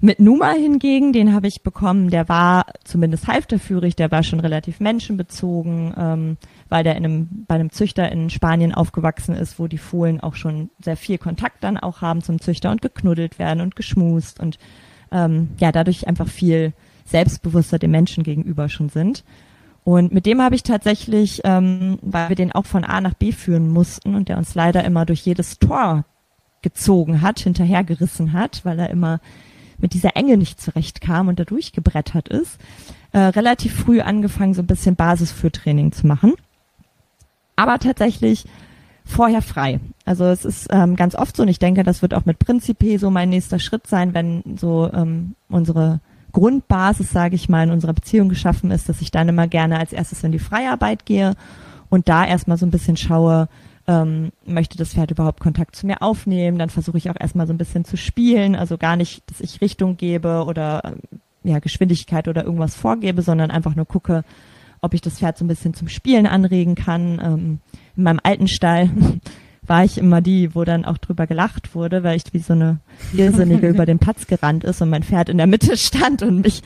Mit Numa hingegen, den habe ich bekommen, der war zumindest halfterführig, der war schon relativ menschenbezogen, ähm, weil der in einem, bei einem Züchter in Spanien aufgewachsen ist, wo die Fohlen auch schon sehr viel Kontakt dann auch haben zum Züchter und geknuddelt werden und geschmust und ähm, ja, dadurch einfach viel selbstbewusster dem Menschen gegenüber schon sind. Und mit dem habe ich tatsächlich, ähm, weil wir den auch von A nach B führen mussten und der uns leider immer durch jedes Tor gezogen hat, hinterhergerissen hat, weil er immer mit dieser Enge nicht zurechtkam und da durchgebrettert ist, äh, relativ früh angefangen, so ein bisschen Basis für Training zu machen. Aber tatsächlich vorher frei. Also es ist ähm, ganz oft so und ich denke, das wird auch mit Prinzipe so mein nächster Schritt sein, wenn so ähm, unsere Grundbasis, sage ich mal, in unserer Beziehung geschaffen ist, dass ich dann immer gerne als erstes in die Freiarbeit gehe und da erstmal so ein bisschen schaue, ähm, möchte das Pferd überhaupt Kontakt zu mir aufnehmen, dann versuche ich auch erstmal so ein bisschen zu spielen, also gar nicht, dass ich Richtung gebe oder ähm, ja, Geschwindigkeit oder irgendwas vorgebe, sondern einfach nur gucke, ob ich das Pferd so ein bisschen zum Spielen anregen kann. Ähm, in meinem alten Stall war ich immer die, wo dann auch drüber gelacht wurde, weil ich wie so eine Irrsinnige über den Platz gerannt ist und mein Pferd in der Mitte stand und mich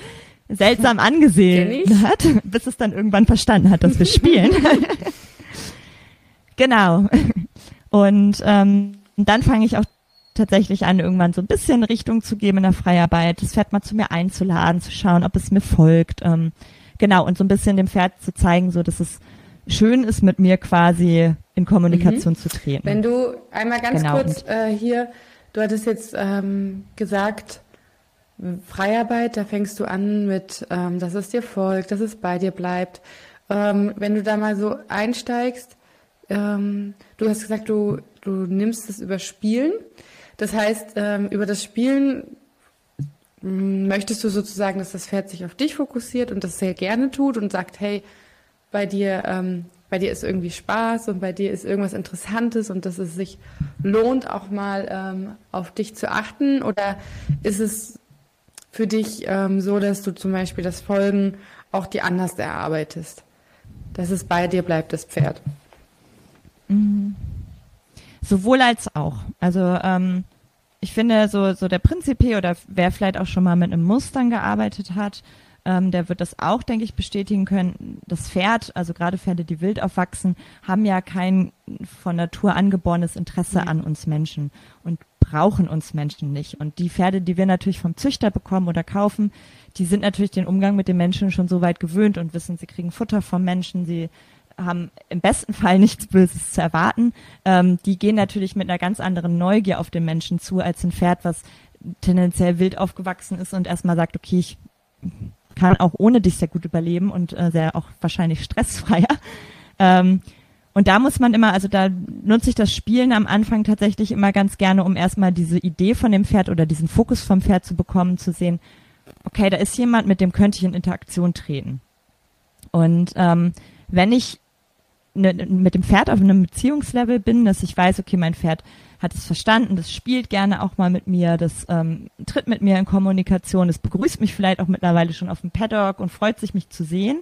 seltsam angesehen hat, bis es dann irgendwann verstanden hat, dass wir spielen. genau. Und ähm, dann fange ich auch tatsächlich an, irgendwann so ein bisschen Richtung zu geben in der Freiarbeit, das Pferd mal zu mir einzuladen, zu schauen, ob es mir folgt. Ähm, genau, und so ein bisschen dem Pferd zu zeigen, so dass es schön ist, mit mir quasi in Kommunikation mhm. zu treten. Wenn du einmal ganz genau. kurz äh, hier, du hattest jetzt ähm, gesagt, Freiarbeit, da fängst du an mit, ähm, dass es dir folgt, dass es bei dir bleibt. Ähm, wenn du da mal so einsteigst, ähm, du hast gesagt, du, du nimmst es über Spielen. Das heißt, ähm, über das Spielen möchtest du sozusagen, dass das Pferd sich auf dich fokussiert und das sehr gerne tut und sagt, hey, bei dir, ähm, bei dir ist irgendwie Spaß und bei dir ist irgendwas Interessantes und dass es sich lohnt, auch mal ähm, auf dich zu achten? Oder ist es für dich ähm, so, dass du zum Beispiel das Folgen auch dir anders erarbeitest? Dass es bei dir bleibt, das Pferd? Mhm. Sowohl als auch. Also ähm, ich finde, so, so der Prinzipe oder wer vielleicht auch schon mal mit einem Mustern gearbeitet hat, ähm, der wird das auch, denke ich, bestätigen können. Das Pferd, also gerade Pferde, die wild aufwachsen, haben ja kein von Natur angeborenes Interesse mhm. an uns Menschen und brauchen uns Menschen nicht. Und die Pferde, die wir natürlich vom Züchter bekommen oder kaufen, die sind natürlich den Umgang mit den Menschen schon so weit gewöhnt und wissen, sie kriegen Futter vom Menschen, sie haben im besten Fall nichts Böses zu erwarten. Ähm, die gehen natürlich mit einer ganz anderen Neugier auf den Menschen zu, als ein Pferd, was tendenziell wild aufgewachsen ist und erstmal sagt, okay, ich kann auch ohne dich sehr gut überleben und äh, sehr auch wahrscheinlich stressfreier. Ähm, und da muss man immer, also da nutze ich das Spielen am Anfang tatsächlich immer ganz gerne, um erstmal diese Idee von dem Pferd oder diesen Fokus vom Pferd zu bekommen, zu sehen, okay, da ist jemand, mit dem könnte ich in Interaktion treten. Und ähm, wenn ich ne, mit dem Pferd auf einem Beziehungslevel bin, dass ich weiß, okay, mein Pferd hat es verstanden, das spielt gerne auch mal mit mir, das ähm, tritt mit mir in Kommunikation, das begrüßt mich vielleicht auch mittlerweile schon auf dem Paddock und freut sich, mich zu sehen.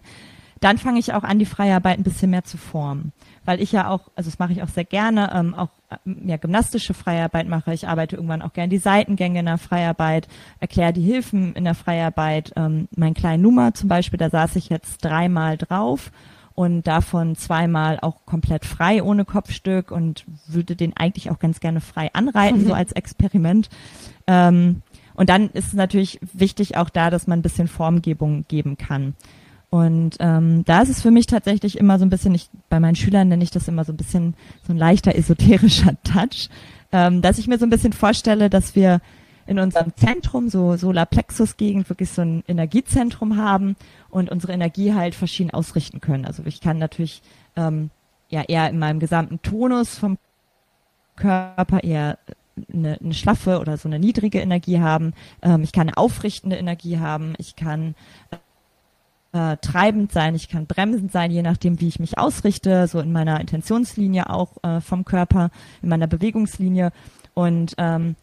Dann fange ich auch an, die Freiarbeit ein bisschen mehr zu formen, weil ich ja auch, also das mache ich auch sehr gerne, ähm, auch äh, ja, gymnastische Freiarbeit mache. Ich arbeite irgendwann auch gerne die Seitengänge in der Freiarbeit, erkläre die Hilfen in der Freiarbeit. Ähm, mein kleinen Nummer zum Beispiel, da saß ich jetzt dreimal drauf und davon zweimal auch komplett frei ohne Kopfstück und würde den eigentlich auch ganz gerne frei anreiten, so als Experiment. Ähm, und dann ist es natürlich wichtig auch da, dass man ein bisschen Formgebung geben kann. Und ähm, da ist es für mich tatsächlich immer so ein bisschen, ich, bei meinen Schülern nenne ich das immer so ein bisschen so ein leichter esoterischer Touch, ähm, dass ich mir so ein bisschen vorstelle, dass wir in unserem Zentrum, so Solarplexus-Gegend, wirklich so ein Energiezentrum haben und unsere Energie halt verschieden ausrichten können. Also ich kann natürlich ähm, ja eher in meinem gesamten Tonus vom Körper eher eine, eine schlaffe oder so eine niedrige Energie haben. Ähm, ich kann eine aufrichtende Energie haben. Ich kann äh, treibend sein, ich kann bremsend sein, je nachdem, wie ich mich ausrichte, so in meiner Intentionslinie auch äh, vom Körper, in meiner Bewegungslinie. Und ähm,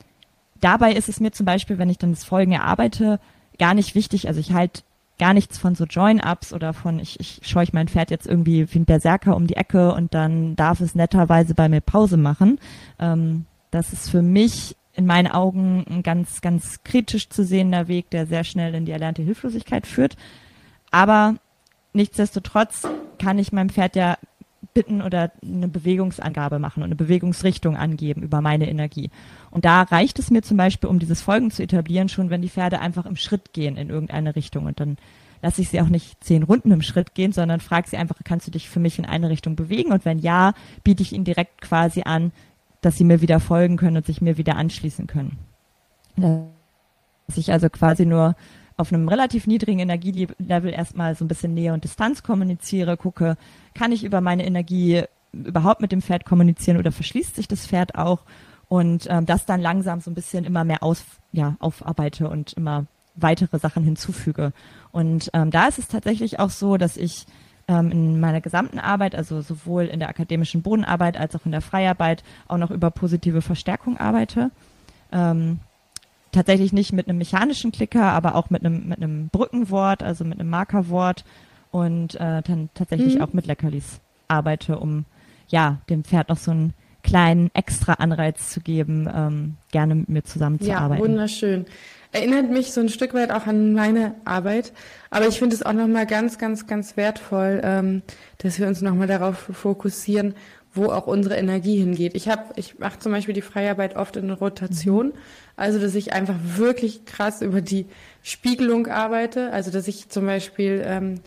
dabei ist es mir zum Beispiel, wenn ich dann das Folgen erarbeite, gar nicht wichtig, also ich halt gar nichts von so Join-Ups oder von ich, ich scheuche mein Pferd jetzt irgendwie wie ein Berserker um die Ecke und dann darf es netterweise bei mir Pause machen. Ähm, das ist für mich in meinen Augen ein ganz, ganz kritisch zu sehender Weg, der sehr schnell in die erlernte Hilflosigkeit führt. Aber nichtsdestotrotz kann ich meinem Pferd ja bitten oder eine Bewegungsangabe machen und eine Bewegungsrichtung angeben über meine Energie. Und da reicht es mir zum Beispiel, um dieses Folgen zu etablieren, schon wenn die Pferde einfach im Schritt gehen in irgendeine Richtung. Und dann lasse ich sie auch nicht zehn Runden im Schritt gehen, sondern frage sie einfach, kannst du dich für mich in eine Richtung bewegen? Und wenn ja, biete ich ihnen direkt quasi an, dass sie mir wieder folgen können und sich mir wieder anschließen können. Dass ich also quasi nur auf einem relativ niedrigen Energielevel erstmal so ein bisschen Nähe und Distanz kommuniziere, gucke, kann ich über meine Energie überhaupt mit dem Pferd kommunizieren oder verschließt sich das Pferd auch und ähm, das dann langsam so ein bisschen immer mehr aus, ja, aufarbeite und immer weitere Sachen hinzufüge. Und ähm, da ist es tatsächlich auch so, dass ich ähm, in meiner gesamten Arbeit, also sowohl in der akademischen Bodenarbeit als auch in der Freiarbeit, auch noch über positive Verstärkung arbeite. Ähm, tatsächlich nicht mit einem mechanischen Klicker, aber auch mit einem, mit einem Brückenwort, also mit einem Markerwort und äh, dann tatsächlich mhm. auch mit Leckerlis arbeite, um ja dem Pferd noch so einen kleinen extra Anreiz zu geben, ähm, gerne mit mir zusammenzuarbeiten. Ja, wunderschön. Erinnert mich so ein Stück weit auch an meine Arbeit, aber ich finde es auch nochmal ganz, ganz, ganz wertvoll, ähm, dass wir uns nochmal darauf fokussieren, wo auch unsere Energie hingeht. Ich habe, ich mache zum Beispiel die Freiarbeit oft in Rotation, mhm. also dass ich einfach wirklich krass über die Spiegelung arbeite, also dass ich zum Beispiel ähm,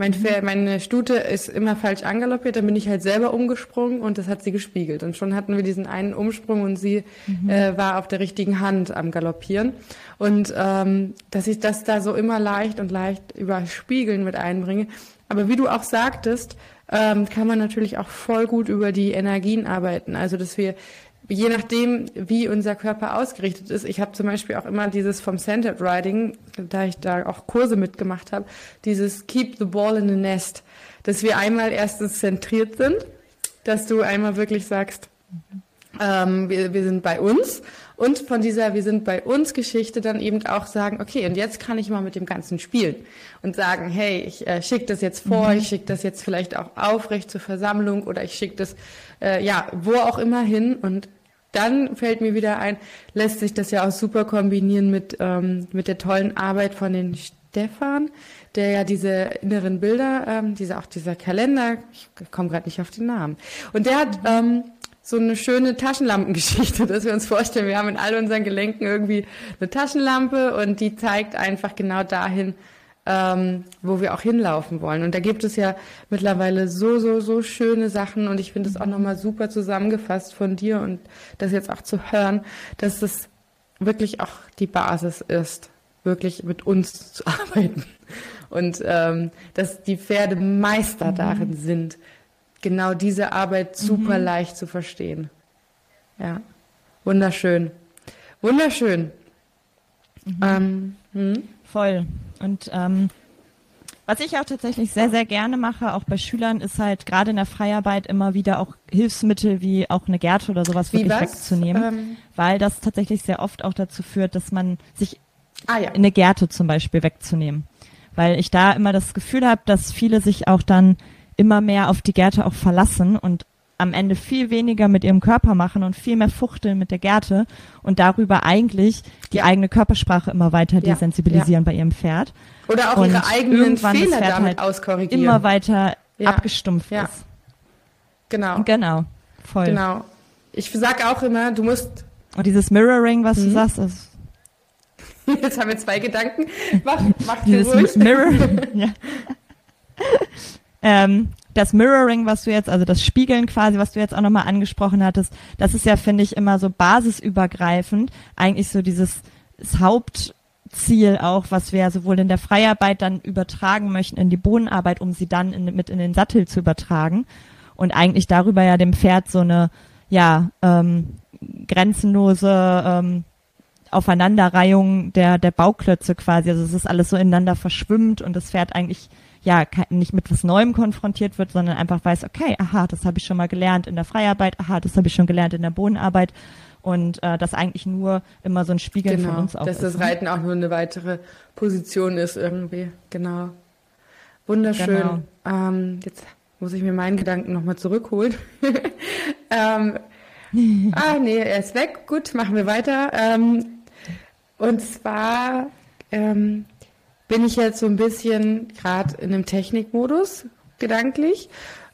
mein mhm. Pferd, meine Stute ist immer falsch angaloppiert, dann bin ich halt selber umgesprungen und das hat sie gespiegelt. Und schon hatten wir diesen einen Umsprung und sie mhm. äh, war auf der richtigen Hand am Galoppieren. Und ähm, dass ich das da so immer leicht und leicht über Spiegeln mit einbringe. Aber wie du auch sagtest, ähm, kann man natürlich auch voll gut über die Energien arbeiten. Also dass wir je nachdem, wie unser Körper ausgerichtet ist. Ich habe zum Beispiel auch immer dieses vom Centered Riding, da ich da auch Kurse mitgemacht habe, dieses Keep the Ball in the Nest, dass wir einmal erstens zentriert sind, dass du einmal wirklich sagst, ähm, wir, wir sind bei uns und von dieser Wir sind bei uns Geschichte dann eben auch sagen, okay, und jetzt kann ich mal mit dem Ganzen spielen und sagen, hey, ich äh, schicke das jetzt vor, mhm. ich schicke das jetzt vielleicht auch aufrecht zur Versammlung oder ich schicke das, äh, ja, wo auch immer hin und dann fällt mir wieder ein, lässt sich das ja auch super kombinieren mit, ähm, mit der tollen Arbeit von den Stefan, der ja diese inneren Bilder, ähm, diese auch dieser Kalender, ich komme gerade nicht auf den Namen, und der hat ähm, so eine schöne Taschenlampengeschichte, dass wir uns vorstellen, wir haben in all unseren Gelenken irgendwie eine Taschenlampe und die zeigt einfach genau dahin, ähm, wo wir auch hinlaufen wollen. Und da gibt es ja mittlerweile so, so, so schöne Sachen und ich finde es auch nochmal super zusammengefasst von dir und das jetzt auch zu hören, dass es wirklich auch die Basis ist, wirklich mit uns zu arbeiten. Und ähm, dass die Pferde Meister mhm. darin sind, genau diese Arbeit super mhm. leicht zu verstehen. Ja, wunderschön. Wunderschön. Mhm. Ähm, hm? Voll. Und ähm, Was ich auch tatsächlich sehr, sehr gerne mache, auch bei Schülern, ist halt gerade in der Freiarbeit immer wieder auch Hilfsmittel wie auch eine Gerte oder sowas wirklich wegzunehmen, ähm. weil das tatsächlich sehr oft auch dazu führt, dass man sich ah, ja. eine Gerte zum Beispiel wegzunehmen. Weil ich da immer das Gefühl habe, dass viele sich auch dann immer mehr auf die Gerte auch verlassen und am Ende viel weniger mit ihrem Körper machen und viel mehr fuchteln mit der Gerte und darüber eigentlich die ja. eigene Körpersprache immer weiter desensibilisieren ja. bei ihrem Pferd. Oder auch und ihre eigenen Fehler damit halt auskorrigieren. Immer weiter abgestumpft ist. Genau. Genau. Voll. Genau. Ich sage auch immer, du musst. Und dieses Mirroring, was mhm. du sagst, ist Jetzt haben wir zwei Gedanken. Mach, mach dir ruhig. Mirror, ja. ähm, das Mirroring, was du jetzt, also das Spiegeln quasi, was du jetzt auch nochmal angesprochen hattest, das ist ja, finde ich, immer so basisübergreifend, eigentlich so dieses Hauptziel auch, was wir sowohl in der Freiarbeit dann übertragen möchten in die Bodenarbeit, um sie dann in, mit in den Sattel zu übertragen und eigentlich darüber ja dem Pferd so eine, ja, ähm, grenzenlose ähm, Aufeinanderreihung der, der Bauklötze quasi. Also es ist alles so ineinander verschwimmt und das Pferd eigentlich ja nicht mit was Neuem konfrontiert wird, sondern einfach weiß, okay, aha, das habe ich schon mal gelernt in der Freiarbeit, aha, das habe ich schon gelernt in der Bodenarbeit und äh, das eigentlich nur immer so ein Spiegel genau, von uns auch dass ist. Dass das ne? Reiten auch nur eine weitere Position ist irgendwie, genau. Wunderschön. Genau. Ähm, jetzt muss ich mir meinen Gedanken nochmal zurückholen. ähm, ah, nee, er ist weg. Gut, machen wir weiter. Ähm, und zwar ähm, bin ich jetzt so ein bisschen gerade in einem Technikmodus gedanklich.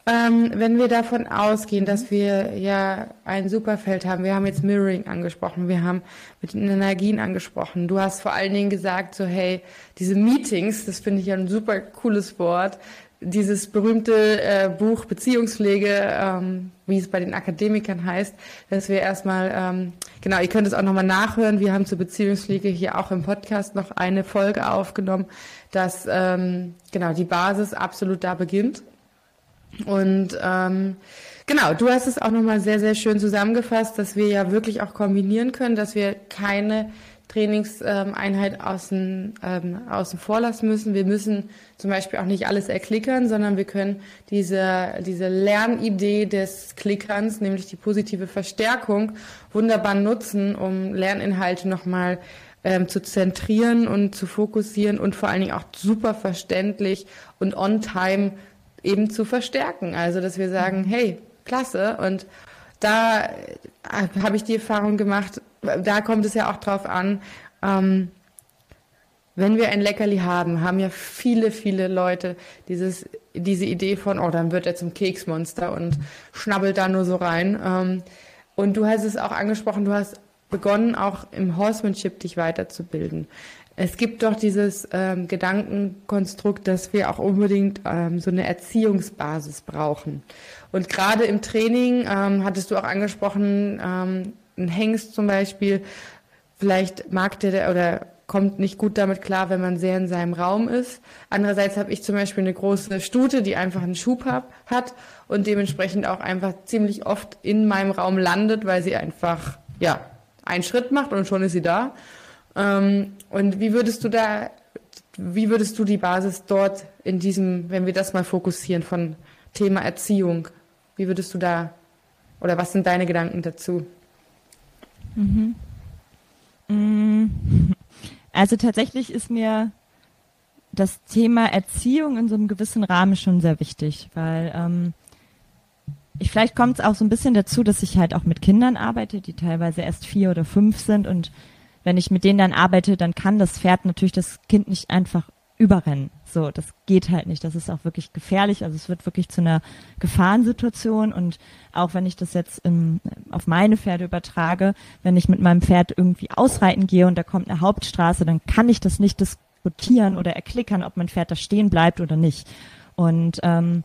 Ähm, wenn wir davon ausgehen, dass wir ja ein Superfeld haben, wir haben jetzt Mirroring angesprochen, wir haben mit den Energien angesprochen. Du hast vor allen Dingen gesagt, so hey, diese Meetings, das finde ich ja ein super cooles Wort, dieses berühmte äh, Buch Beziehungspflege, ähm, wie es bei den Akademikern heißt, dass wir erstmal, ähm, genau, ihr könnt es auch nochmal nachhören. Wir haben zur Beziehungspflege hier auch im Podcast noch eine Folge aufgenommen, dass ähm, genau die Basis absolut da beginnt. Und ähm, genau, du hast es auch nochmal sehr, sehr schön zusammengefasst, dass wir ja wirklich auch kombinieren können, dass wir keine Trainingseinheit außen, ähm, außen vor lassen müssen. Wir müssen zum Beispiel auch nicht alles erklickern, sondern wir können diese, diese Lernidee des Klickerns, nämlich die positive Verstärkung, wunderbar nutzen, um Lerninhalte nochmal ähm, zu zentrieren und zu fokussieren und vor allen Dingen auch super verständlich und on time eben zu verstärken. Also, dass wir sagen, hey, klasse und da äh, habe ich die Erfahrung gemacht, da kommt es ja auch drauf an, ähm, wenn wir ein Leckerli haben, haben ja viele, viele Leute dieses, diese Idee von, oh, dann wird er zum Keksmonster und schnabbelt da nur so rein. Ähm, und du hast es auch angesprochen, du hast begonnen, auch im Horsemanship dich weiterzubilden. Es gibt doch dieses ähm, Gedankenkonstrukt, dass wir auch unbedingt ähm, so eine Erziehungsbasis brauchen. Und gerade im Training ähm, hattest du auch angesprochen, ähm, ein Hengst zum Beispiel, vielleicht mag der oder kommt nicht gut damit klar, wenn man sehr in seinem Raum ist. Andererseits habe ich zum Beispiel eine große Stute, die einfach einen Schub hab, hat und dementsprechend auch einfach ziemlich oft in meinem Raum landet, weil sie einfach ja einen Schritt macht und schon ist sie da. Ähm, und wie würdest du da, wie würdest du die Basis dort in diesem, wenn wir das mal fokussieren von Thema Erziehung, wie würdest du da oder was sind deine Gedanken dazu? Mhm. Mm. Also tatsächlich ist mir das Thema Erziehung in so einem gewissen Rahmen schon sehr wichtig, weil ähm, ich vielleicht kommt es auch so ein bisschen dazu, dass ich halt auch mit Kindern arbeite, die teilweise erst vier oder fünf sind und wenn ich mit denen dann arbeite, dann kann das Pferd natürlich das Kind nicht einfach überrennen. So, das geht halt nicht. Das ist auch wirklich gefährlich. Also es wird wirklich zu einer Gefahrensituation. Und auch wenn ich das jetzt im, auf meine Pferde übertrage, wenn ich mit meinem Pferd irgendwie ausreiten gehe und da kommt eine Hauptstraße, dann kann ich das nicht diskutieren oder erklickern, ob mein Pferd da stehen bleibt oder nicht. Und ähm,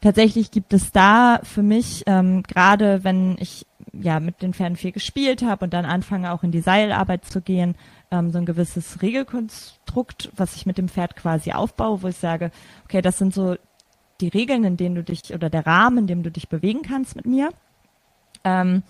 tatsächlich gibt es da für mich, ähm, gerade wenn ich ja mit den Pferden viel gespielt habe und dann anfange auch in die Seilarbeit zu gehen, ähm, so ein gewisses Regelkonstrukt, was ich mit dem Pferd quasi aufbaue, wo ich sage, okay, das sind so die Regeln, in denen du dich oder der Rahmen, in dem du dich bewegen kannst mit mir. Ähm,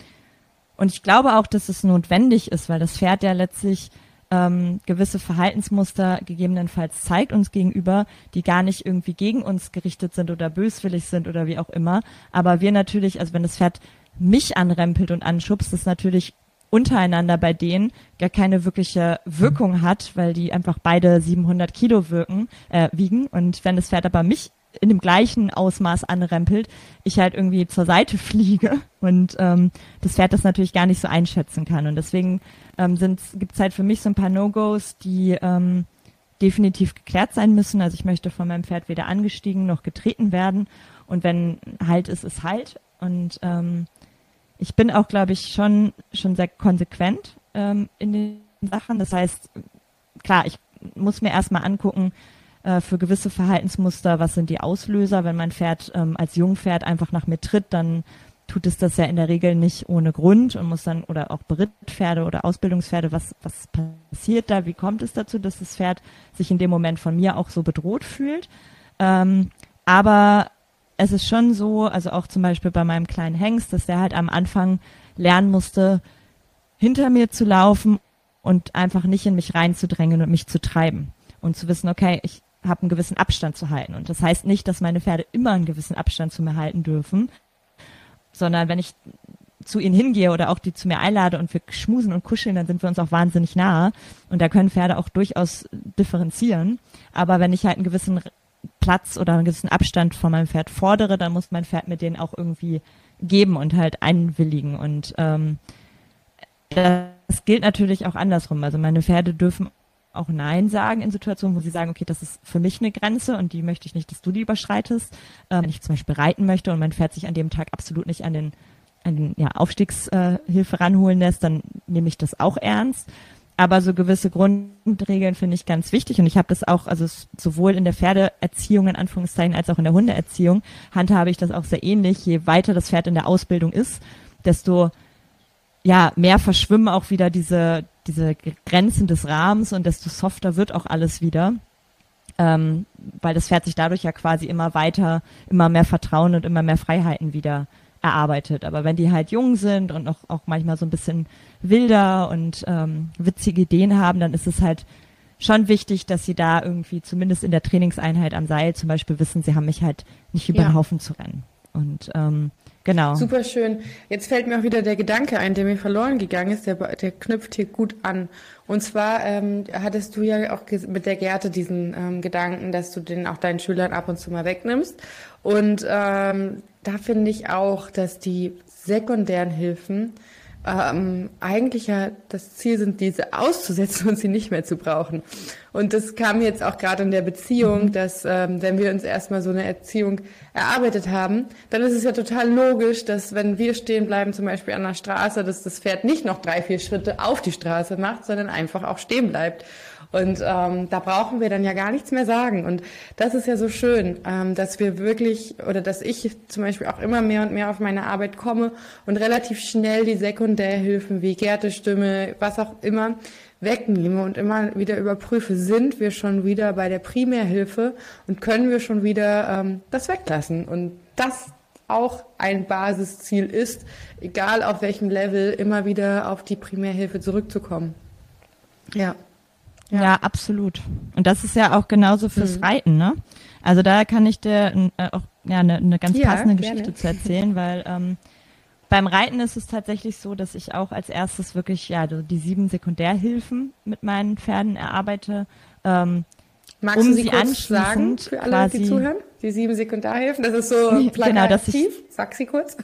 und ich glaube auch, dass es notwendig ist, weil das Pferd ja letztlich ähm, gewisse Verhaltensmuster gegebenenfalls zeigt uns gegenüber, die gar nicht irgendwie gegen uns gerichtet sind oder böswillig sind oder wie auch immer. Aber wir natürlich, also wenn das Pferd mich anrempelt und anschubst, das natürlich untereinander bei denen gar keine wirkliche Wirkung hat, weil die einfach beide 700 Kilo wirken, äh, wiegen. Und wenn das Pferd aber mich in dem gleichen Ausmaß anrempelt, ich halt irgendwie zur Seite fliege und ähm, das Pferd das natürlich gar nicht so einschätzen kann. Und deswegen ähm, gibt es halt für mich so ein paar No-Gos, die ähm, definitiv geklärt sein müssen. Also ich möchte von meinem Pferd weder angestiegen noch getreten werden. Und wenn halt ist, ist halt. Und ähm, ich bin auch, glaube ich, schon, schon sehr konsequent ähm, in den Sachen. Das heißt, klar, ich muss mir erstmal angucken, äh, für gewisse Verhaltensmuster, was sind die Auslöser. Wenn mein Pferd ähm, als Jungpferd einfach nach mir tritt, dann tut es das ja in der Regel nicht ohne Grund und muss dann, oder auch Berittpferde oder Ausbildungspferde, was, was passiert da? Wie kommt es dazu, dass das Pferd sich in dem Moment von mir auch so bedroht fühlt? Ähm, aber es ist schon so, also auch zum Beispiel bei meinem kleinen Hengst, dass der halt am Anfang lernen musste, hinter mir zu laufen und einfach nicht in mich reinzudrängen und mich zu treiben und zu wissen, okay, ich habe einen gewissen Abstand zu halten. Und das heißt nicht, dass meine Pferde immer einen gewissen Abstand zu mir halten dürfen, sondern wenn ich zu ihnen hingehe oder auch die zu mir einlade und wir schmusen und kuscheln, dann sind wir uns auch wahnsinnig nahe. Und da können Pferde auch durchaus differenzieren. Aber wenn ich halt einen gewissen Platz oder einen gewissen Abstand von meinem Pferd fordere, dann muss mein Pferd mir den auch irgendwie geben und halt einwilligen. Und ähm, das gilt natürlich auch andersrum. Also meine Pferde dürfen auch Nein sagen in Situationen, wo sie sagen, okay, das ist für mich eine Grenze und die möchte ich nicht, dass du die überschreitest. Ähm, wenn ich zum Beispiel reiten möchte und mein Pferd sich an dem Tag absolut nicht an den, an den ja, Aufstiegshilfe ranholen lässt, dann nehme ich das auch ernst. Aber so gewisse Grundregeln finde ich ganz wichtig und ich habe das auch, also sowohl in der Pferdeerziehung in Anführungszeichen als auch in der Hundeerziehung handhabe ich das auch sehr ähnlich. Je weiter das Pferd in der Ausbildung ist, desto ja mehr verschwimmen auch wieder diese diese Grenzen des Rahmens und desto softer wird auch alles wieder. Ähm, weil das Pferd sich dadurch ja quasi immer weiter, immer mehr Vertrauen und immer mehr Freiheiten wieder erarbeitet. Aber wenn die halt jung sind und auch, auch manchmal so ein bisschen wilder und ähm, witzige Ideen haben, dann ist es halt schon wichtig, dass sie da irgendwie zumindest in der Trainingseinheit am Seil zum Beispiel wissen, sie haben mich halt nicht über den Haufen zu rennen. Und ähm, Genau. Super schön. Jetzt fällt mir auch wieder der Gedanke ein, der mir verloren gegangen ist, der, der knüpft hier gut an. Und zwar ähm, hattest du ja auch mit der Gerte diesen ähm, Gedanken, dass du den auch deinen Schülern ab und zu mal wegnimmst. Und ähm, da finde ich auch, dass die sekundären Hilfen ähm, eigentlich ja das Ziel sind, diese auszusetzen und sie nicht mehr zu brauchen. Und das kam jetzt auch gerade in der Beziehung, mhm. dass ähm, wenn wir uns erstmal so eine Erziehung erarbeitet haben, dann ist es ja total logisch, dass wenn wir stehen bleiben, zum Beispiel an der Straße, dass das Pferd nicht noch drei, vier Schritte auf die Straße macht, sondern einfach auch stehen bleibt. Und ähm, da brauchen wir dann ja gar nichts mehr sagen. Und das ist ja so schön, ähm, dass wir wirklich oder dass ich zum Beispiel auch immer mehr und mehr auf meine Arbeit komme und relativ schnell die Sekundärhilfen wie Gärtestimme, was auch immer wegnehme und immer wieder überprüfe, sind wir schon wieder bei der Primärhilfe und können wir schon wieder ähm, das weglassen. Und das auch ein Basisziel ist, egal auf welchem Level, immer wieder auf die Primärhilfe zurückzukommen. Ja. Ja. ja, absolut. Und das ist ja auch genauso fürs mhm. Reiten, ne? Also da kann ich dir äh, auch ja, eine, eine ganz ja, passende gerne. Geschichte zu erzählen, weil ähm, beim Reiten ist es tatsächlich so, dass ich auch als erstes wirklich ja die sieben Sekundärhilfen mit meinen Pferden erarbeite. Ähm, Magst um du sie, sie kurz sagen für alle, quasi, die zuhören? Die sieben Sekundärhilfen, das ist so plakativ. Genau, dass ich, Sag sie kurz.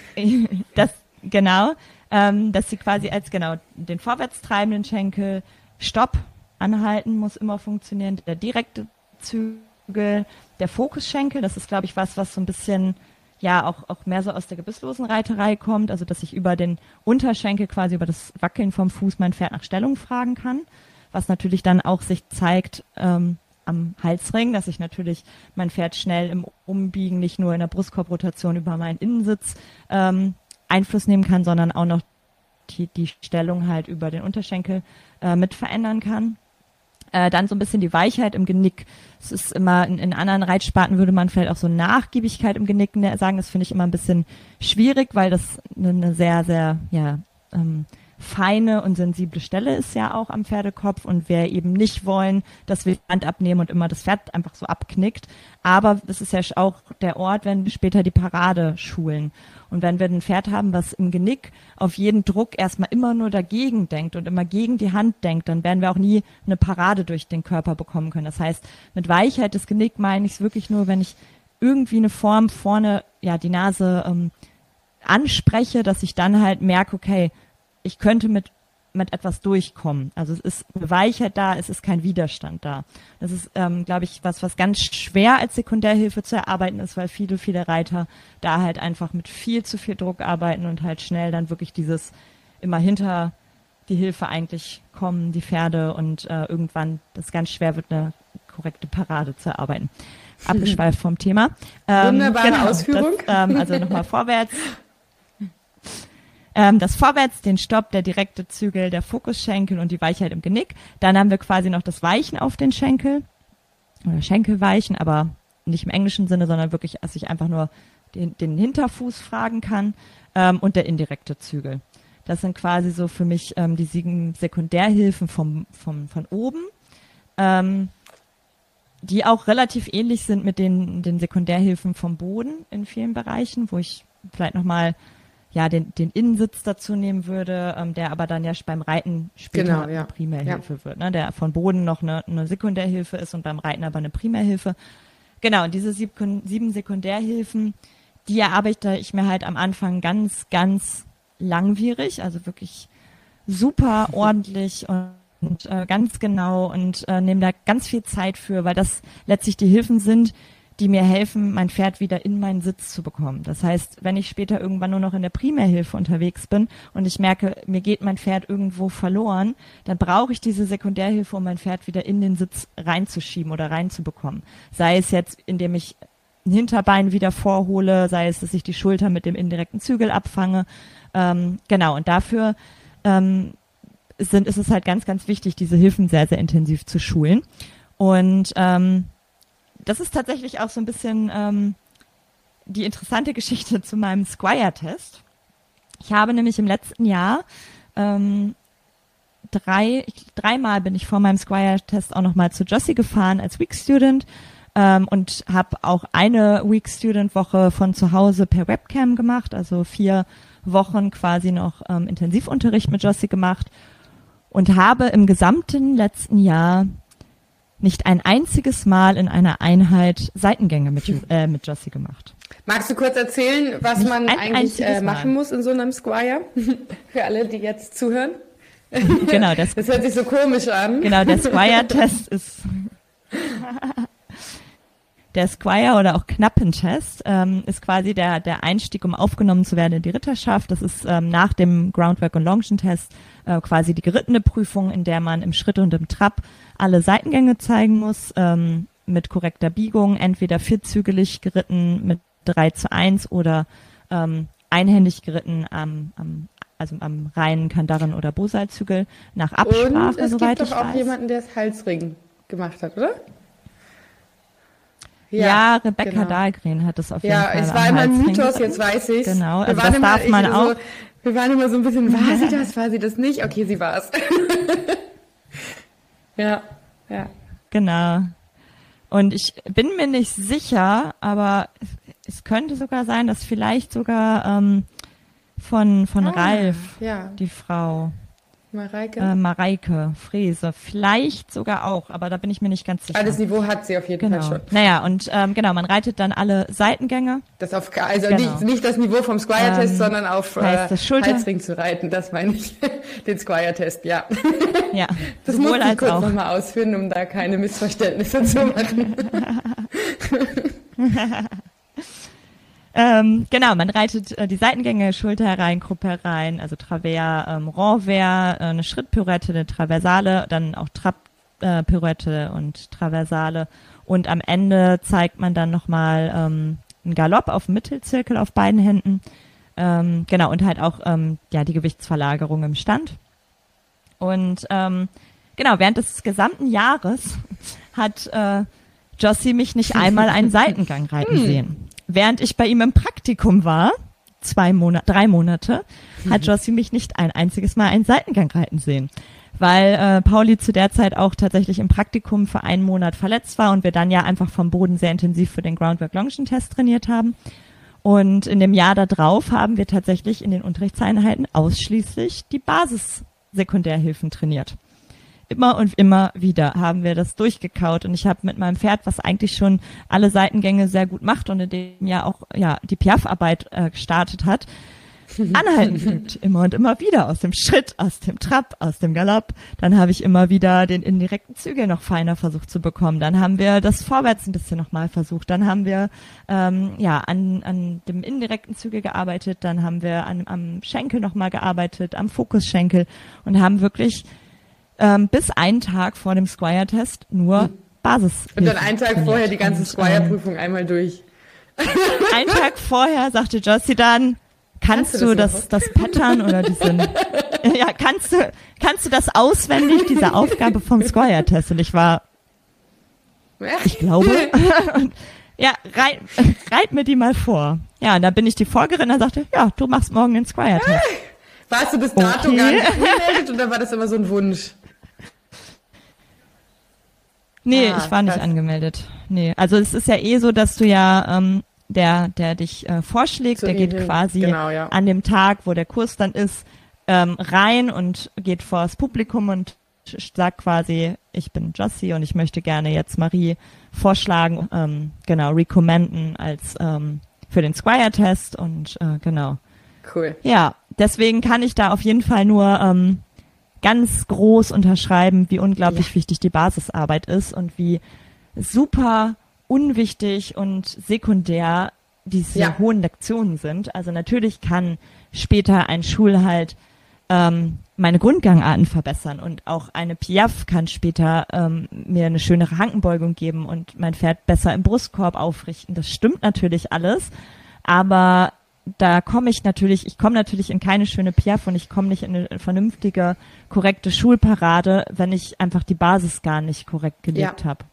das genau, ähm, dass sie quasi als genau den vorwärts treibenden Schenkel Stopp Anhalten muss immer funktionieren. Der direkte Zügel, der Fokusschenkel, das ist, glaube ich, was, was so ein bisschen ja auch, auch mehr so aus der gebisslosen Reiterei kommt, also dass ich über den Unterschenkel quasi über das Wackeln vom Fuß mein Pferd nach Stellung fragen kann, was natürlich dann auch sich zeigt ähm, am Halsring, dass ich natürlich mein Pferd schnell im Umbiegen nicht nur in der Brustkorbrotation über meinen Innensitz ähm, Einfluss nehmen kann, sondern auch noch die, die Stellung halt über den Unterschenkel äh, mit verändern kann. Äh, dann so ein bisschen die Weichheit im Genick. Es ist immer, in, in anderen Reitsparten würde man vielleicht auch so Nachgiebigkeit im Genick ne, sagen. Das finde ich immer ein bisschen schwierig, weil das eine, eine sehr, sehr, ja, ähm, feine und sensible Stelle ist ja auch am Pferdekopf und wir eben nicht wollen, dass wir die Hand abnehmen und immer das Pferd einfach so abknickt. Aber es ist ja auch der Ort, wenn wir später die Parade schulen. Und wenn wir ein Pferd haben, was im Genick auf jeden Druck erstmal immer nur dagegen denkt und immer gegen die Hand denkt, dann werden wir auch nie eine Parade durch den Körper bekommen können. Das heißt, mit Weichheit des Genick meine ich es wirklich nur, wenn ich irgendwie eine Form vorne, ja, die Nase ähm, anspreche, dass ich dann halt merke, okay, ich könnte mit mit etwas durchkommen. Also es ist eine Weichheit da, es ist kein Widerstand da. Das ist, ähm, glaube ich, was, was ganz schwer als Sekundärhilfe zu erarbeiten ist, weil viele, viele Reiter da halt einfach mit viel zu viel Druck arbeiten und halt schnell dann wirklich dieses immer hinter die Hilfe eigentlich kommen, die Pferde und äh, irgendwann das ganz schwer wird, eine korrekte Parade zu erarbeiten. Abgeschweift vom Thema. Ähm, Wunderbare genau, Ausführung. Das, ähm, also nochmal vorwärts. Ähm, das Vorwärts, den Stopp, der direkte Zügel, der Fokusschenkel und die Weichheit im Genick. Dann haben wir quasi noch das Weichen auf den Schenkel oder Schenkelweichen, aber nicht im englischen Sinne, sondern wirklich, dass ich einfach nur den, den Hinterfuß fragen kann ähm, und der indirekte Zügel. Das sind quasi so für mich ähm, die sieben Sekundärhilfen vom, vom, von oben, ähm, die auch relativ ähnlich sind mit den, den Sekundärhilfen vom Boden in vielen Bereichen, wo ich vielleicht nochmal ja, den, den Innensitz dazu nehmen würde, ähm, der aber dann ja beim Reiten später genau, ja. eine Primärhilfe ja. wird, ne? der von Boden noch eine, eine Sekundärhilfe ist und beim Reiten aber eine Primärhilfe. Genau, und diese sieben, Sekundärhilfen, die erarbeite ich mir halt am Anfang ganz, ganz langwierig, also wirklich super ordentlich und, und äh, ganz genau und äh, nehme da ganz viel Zeit für, weil das letztlich die Hilfen sind, die mir helfen, mein Pferd wieder in meinen Sitz zu bekommen. Das heißt, wenn ich später irgendwann nur noch in der Primärhilfe unterwegs bin und ich merke, mir geht mein Pferd irgendwo verloren, dann brauche ich diese Sekundärhilfe, um mein Pferd wieder in den Sitz reinzuschieben oder reinzubekommen. Sei es jetzt, indem ich ein Hinterbein wieder vorhole, sei es, dass ich die Schulter mit dem indirekten Zügel abfange. Ähm, genau, und dafür ähm, sind, ist es halt ganz, ganz wichtig, diese Hilfen sehr, sehr intensiv zu schulen. Und ähm, das ist tatsächlich auch so ein bisschen ähm, die interessante Geschichte zu meinem Squire-Test. Ich habe nämlich im letzten Jahr ähm, drei, dreimal bin ich vor meinem Squire-Test auch nochmal zu Jossie gefahren als Week Student ähm, und habe auch eine Week Student Woche von zu Hause per Webcam gemacht, also vier Wochen quasi noch ähm, Intensivunterricht mit Jossie gemacht und habe im gesamten letzten Jahr nicht ein einziges Mal in einer Einheit Seitengänge mit, äh, mit Jossie gemacht. Magst du kurz erzählen, was nicht man eigentlich äh, machen muss in so einem Squire? Für alle, die jetzt zuhören. Genau, das, das hört sich so komisch an. Genau, der Squire-Test ist der Squire oder auch Knappentest ähm, ist quasi der, der Einstieg, um aufgenommen zu werden in die Ritterschaft. Das ist ähm, nach dem Groundwork und Longen-Test äh, quasi die gerittene Prüfung, in der man im Schritt und im Trab alle Seitengänge zeigen muss, ähm, mit korrekter Biegung, entweder vierzügelig geritten mit 3 zu 1 oder ähm, einhändig geritten am, am also am reinen Kandaren oder Bosalzügel nach Absprache, und es soweit gibt doch auch weiß. jemanden, der das Halsring gemacht hat, oder? Ja, ja Rebecca genau. Dahlgren hat das auf jeden ja, Fall. Ja, es war immer ein Mythos, jetzt weiß ich. Genau, also das darf man auch. So, wir waren immer so ein bisschen, war sie das, war sie das nicht? Okay, sie war es. ja, ja. Genau. Und ich bin mir nicht sicher, aber es könnte sogar sein, dass vielleicht sogar ähm, von, von ah, Ralf, ja. die Frau, Mareike? Äh, Mareike Frese. Vielleicht sogar auch, aber da bin ich mir nicht ganz sicher. Alles Niveau hat sie auf jeden genau. Fall schon. Naja, und ähm, genau, man reitet dann alle Seitengänge. Das auf, also genau. nicht, nicht das Niveau vom Squire-Test, ähm, sondern auf äh, Halsring zu reiten, das meine ich. Den Squire-Test, ja. Ja. Das muss ich kurz nochmal ausführen, um da keine Missverständnisse zu machen. Ähm, genau, man reitet äh, die Seitengänge, Schulter herein, Gruppe herein, also Travers, ähm, Renvers, äh, eine Schrittpirouette, eine Traversale, dann auch Trab-Pirouette äh, und Traversale. Und am Ende zeigt man dann nochmal ähm, einen Galopp auf dem Mittelzirkel auf beiden Händen. Ähm, genau, und halt auch ähm, ja, die Gewichtsverlagerung im Stand. Und ähm, genau, während des gesamten Jahres hat äh, Jossie mich nicht einmal einen Seitengang reiten hm. sehen während ich bei ihm im Praktikum war, zwei Monate, drei Monate, hat Jossi mich nicht ein einziges Mal einen Seitengang reiten sehen. Weil äh, Pauli zu der Zeit auch tatsächlich im Praktikum für einen Monat verletzt war und wir dann ja einfach vom Boden sehr intensiv für den Groundwork Longion Test trainiert haben. Und in dem Jahr darauf haben wir tatsächlich in den Unterrichtseinheiten ausschließlich die Basis-Sekundärhilfen trainiert. Immer und immer wieder haben wir das durchgekaut und ich habe mit meinem Pferd, was eigentlich schon alle Seitengänge sehr gut macht und in dem Jahr auch ja die Piaf-Arbeit äh, gestartet hat, anhalten übt. Immer und immer wieder aus dem Schritt, aus dem Trab, aus dem Galopp. Dann habe ich immer wieder den indirekten Zügel noch feiner versucht zu bekommen. Dann haben wir das Vorwärts ein bisschen nochmal versucht. Dann haben wir ähm, ja an, an dem indirekten Zügel gearbeitet. Dann haben wir an, am Schenkel nochmal gearbeitet, am Fokusschenkel und haben wirklich ähm, bis einen Tag vor dem Squire-Test nur hm. Basis. Und dann einen Tag vorher die ganze Squire-Prüfung einmal durch. Einen Tag vorher sagte Josie dann, kannst, kannst du das, das, das Pattern oder diesen, ja, kannst du, kannst du das auswendig, diese Aufgabe vom Squire-Test? Und ich war, ich glaube, ja, reit, reit mir die mal vor. Ja, und dann bin ich die Folgerin, dann sagte, ja, du machst morgen den Squire-Test. Warst du bis dato okay. gar nicht angemeldet oder war das immer so ein Wunsch? Nee, ah, ich war nicht krass. angemeldet. Nee, also es ist ja eh so, dass du ja ähm, der, der dich äh, vorschlägt, der geht quasi genau, ja. an dem Tag, wo der Kurs dann ist, ähm, rein und geht vor das Publikum und sagt quasi, ich bin Jossi und ich möchte gerne jetzt Marie vorschlagen, ähm, genau, recommenden als ähm, für den Squire-Test und äh, genau. Cool. Ja, deswegen kann ich da auf jeden Fall nur ähm, ganz groß unterschreiben, wie unglaublich ja. wichtig die Basisarbeit ist und wie super unwichtig und sekundär diese ja. hohen Lektionen sind. Also natürlich kann später ein Schulhalt ähm, meine Grundgangarten verbessern und auch eine Piaf kann später ähm, mir eine schönere Hankenbeugung geben und mein Pferd besser im Brustkorb aufrichten. Das stimmt natürlich alles, aber da komme ich natürlich, ich komme natürlich in keine schöne Piaf und ich komme nicht in eine vernünftige, korrekte Schulparade, wenn ich einfach die Basis gar nicht korrekt gelegt ja. habe.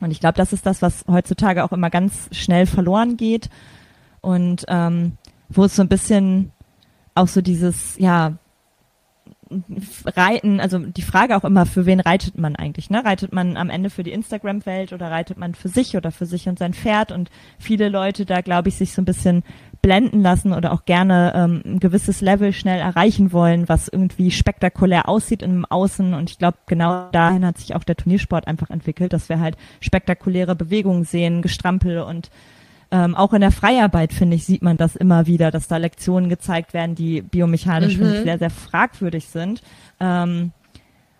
Und ich glaube, das ist das, was heutzutage auch immer ganz schnell verloren geht und ähm, wo es so ein bisschen auch so dieses, ja, Reiten, also die Frage auch immer, für wen reitet man eigentlich? Ne? Reitet man am Ende für die Instagram-Welt oder reitet man für sich oder für sich und sein Pferd? Und viele Leute da, glaube ich, sich so ein bisschen blenden lassen oder auch gerne ähm, ein gewisses Level schnell erreichen wollen, was irgendwie spektakulär aussieht im Außen. Und ich glaube, genau dahin hat sich auch der Turniersport einfach entwickelt, dass wir halt spektakuläre Bewegungen sehen, Gestrampel und ähm, auch in der Freiarbeit, finde ich, sieht man das immer wieder, dass da Lektionen gezeigt werden, die biomechanisch, mhm. sehr, sehr fragwürdig sind. Ähm,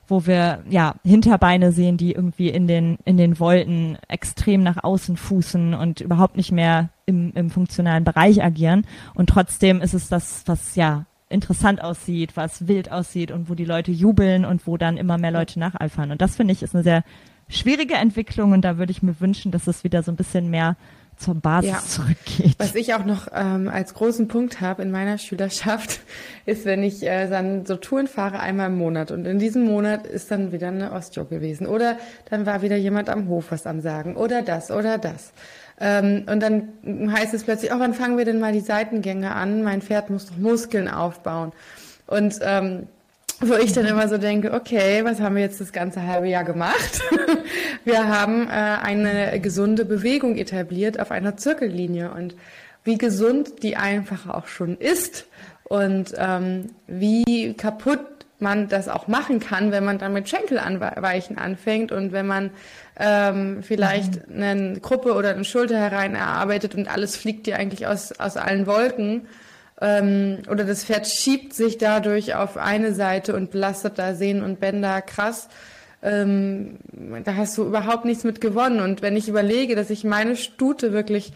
wo wir ja Hinterbeine sehen, die irgendwie in den in den Wolken extrem nach außen fußen und überhaupt nicht mehr im, im funktionalen Bereich agieren. Und trotzdem ist es das, was ja interessant aussieht, was wild aussieht und wo die Leute jubeln und wo dann immer mehr Leute nacheifern. Und das finde ich ist eine sehr schwierige Entwicklung und da würde ich mir wünschen, dass es wieder so ein bisschen mehr zur Basis ja. zurückgeht. Was ich auch noch ähm, als großen Punkt habe in meiner Schülerschaft, ist, wenn ich äh, dann so Touren fahre einmal im Monat und in diesem Monat ist dann wieder eine Ostjo gewesen oder dann war wieder jemand am Hof was am Sagen oder das oder das. Ähm, und dann heißt es plötzlich, oh, wann fangen wir denn mal die Seitengänge an? Mein Pferd muss doch Muskeln aufbauen. Und ähm, wo ich dann immer so denke, okay, was haben wir jetzt das ganze halbe Jahr gemacht? wir haben äh, eine gesunde Bewegung etabliert auf einer Zirkellinie und wie gesund die einfach auch schon ist und ähm, wie kaputt man das auch machen kann, wenn man dann mit Schenkelanweichen anfängt und wenn man ähm, vielleicht mhm. eine Gruppe oder eine Schulter herein erarbeitet und alles fliegt dir eigentlich aus, aus allen Wolken ähm, oder das Pferd schiebt sich dadurch auf eine Seite und belastet da Sehnen und Bänder krass. Ähm, da hast du überhaupt nichts mit gewonnen. Und wenn ich überlege, dass ich meine Stute wirklich,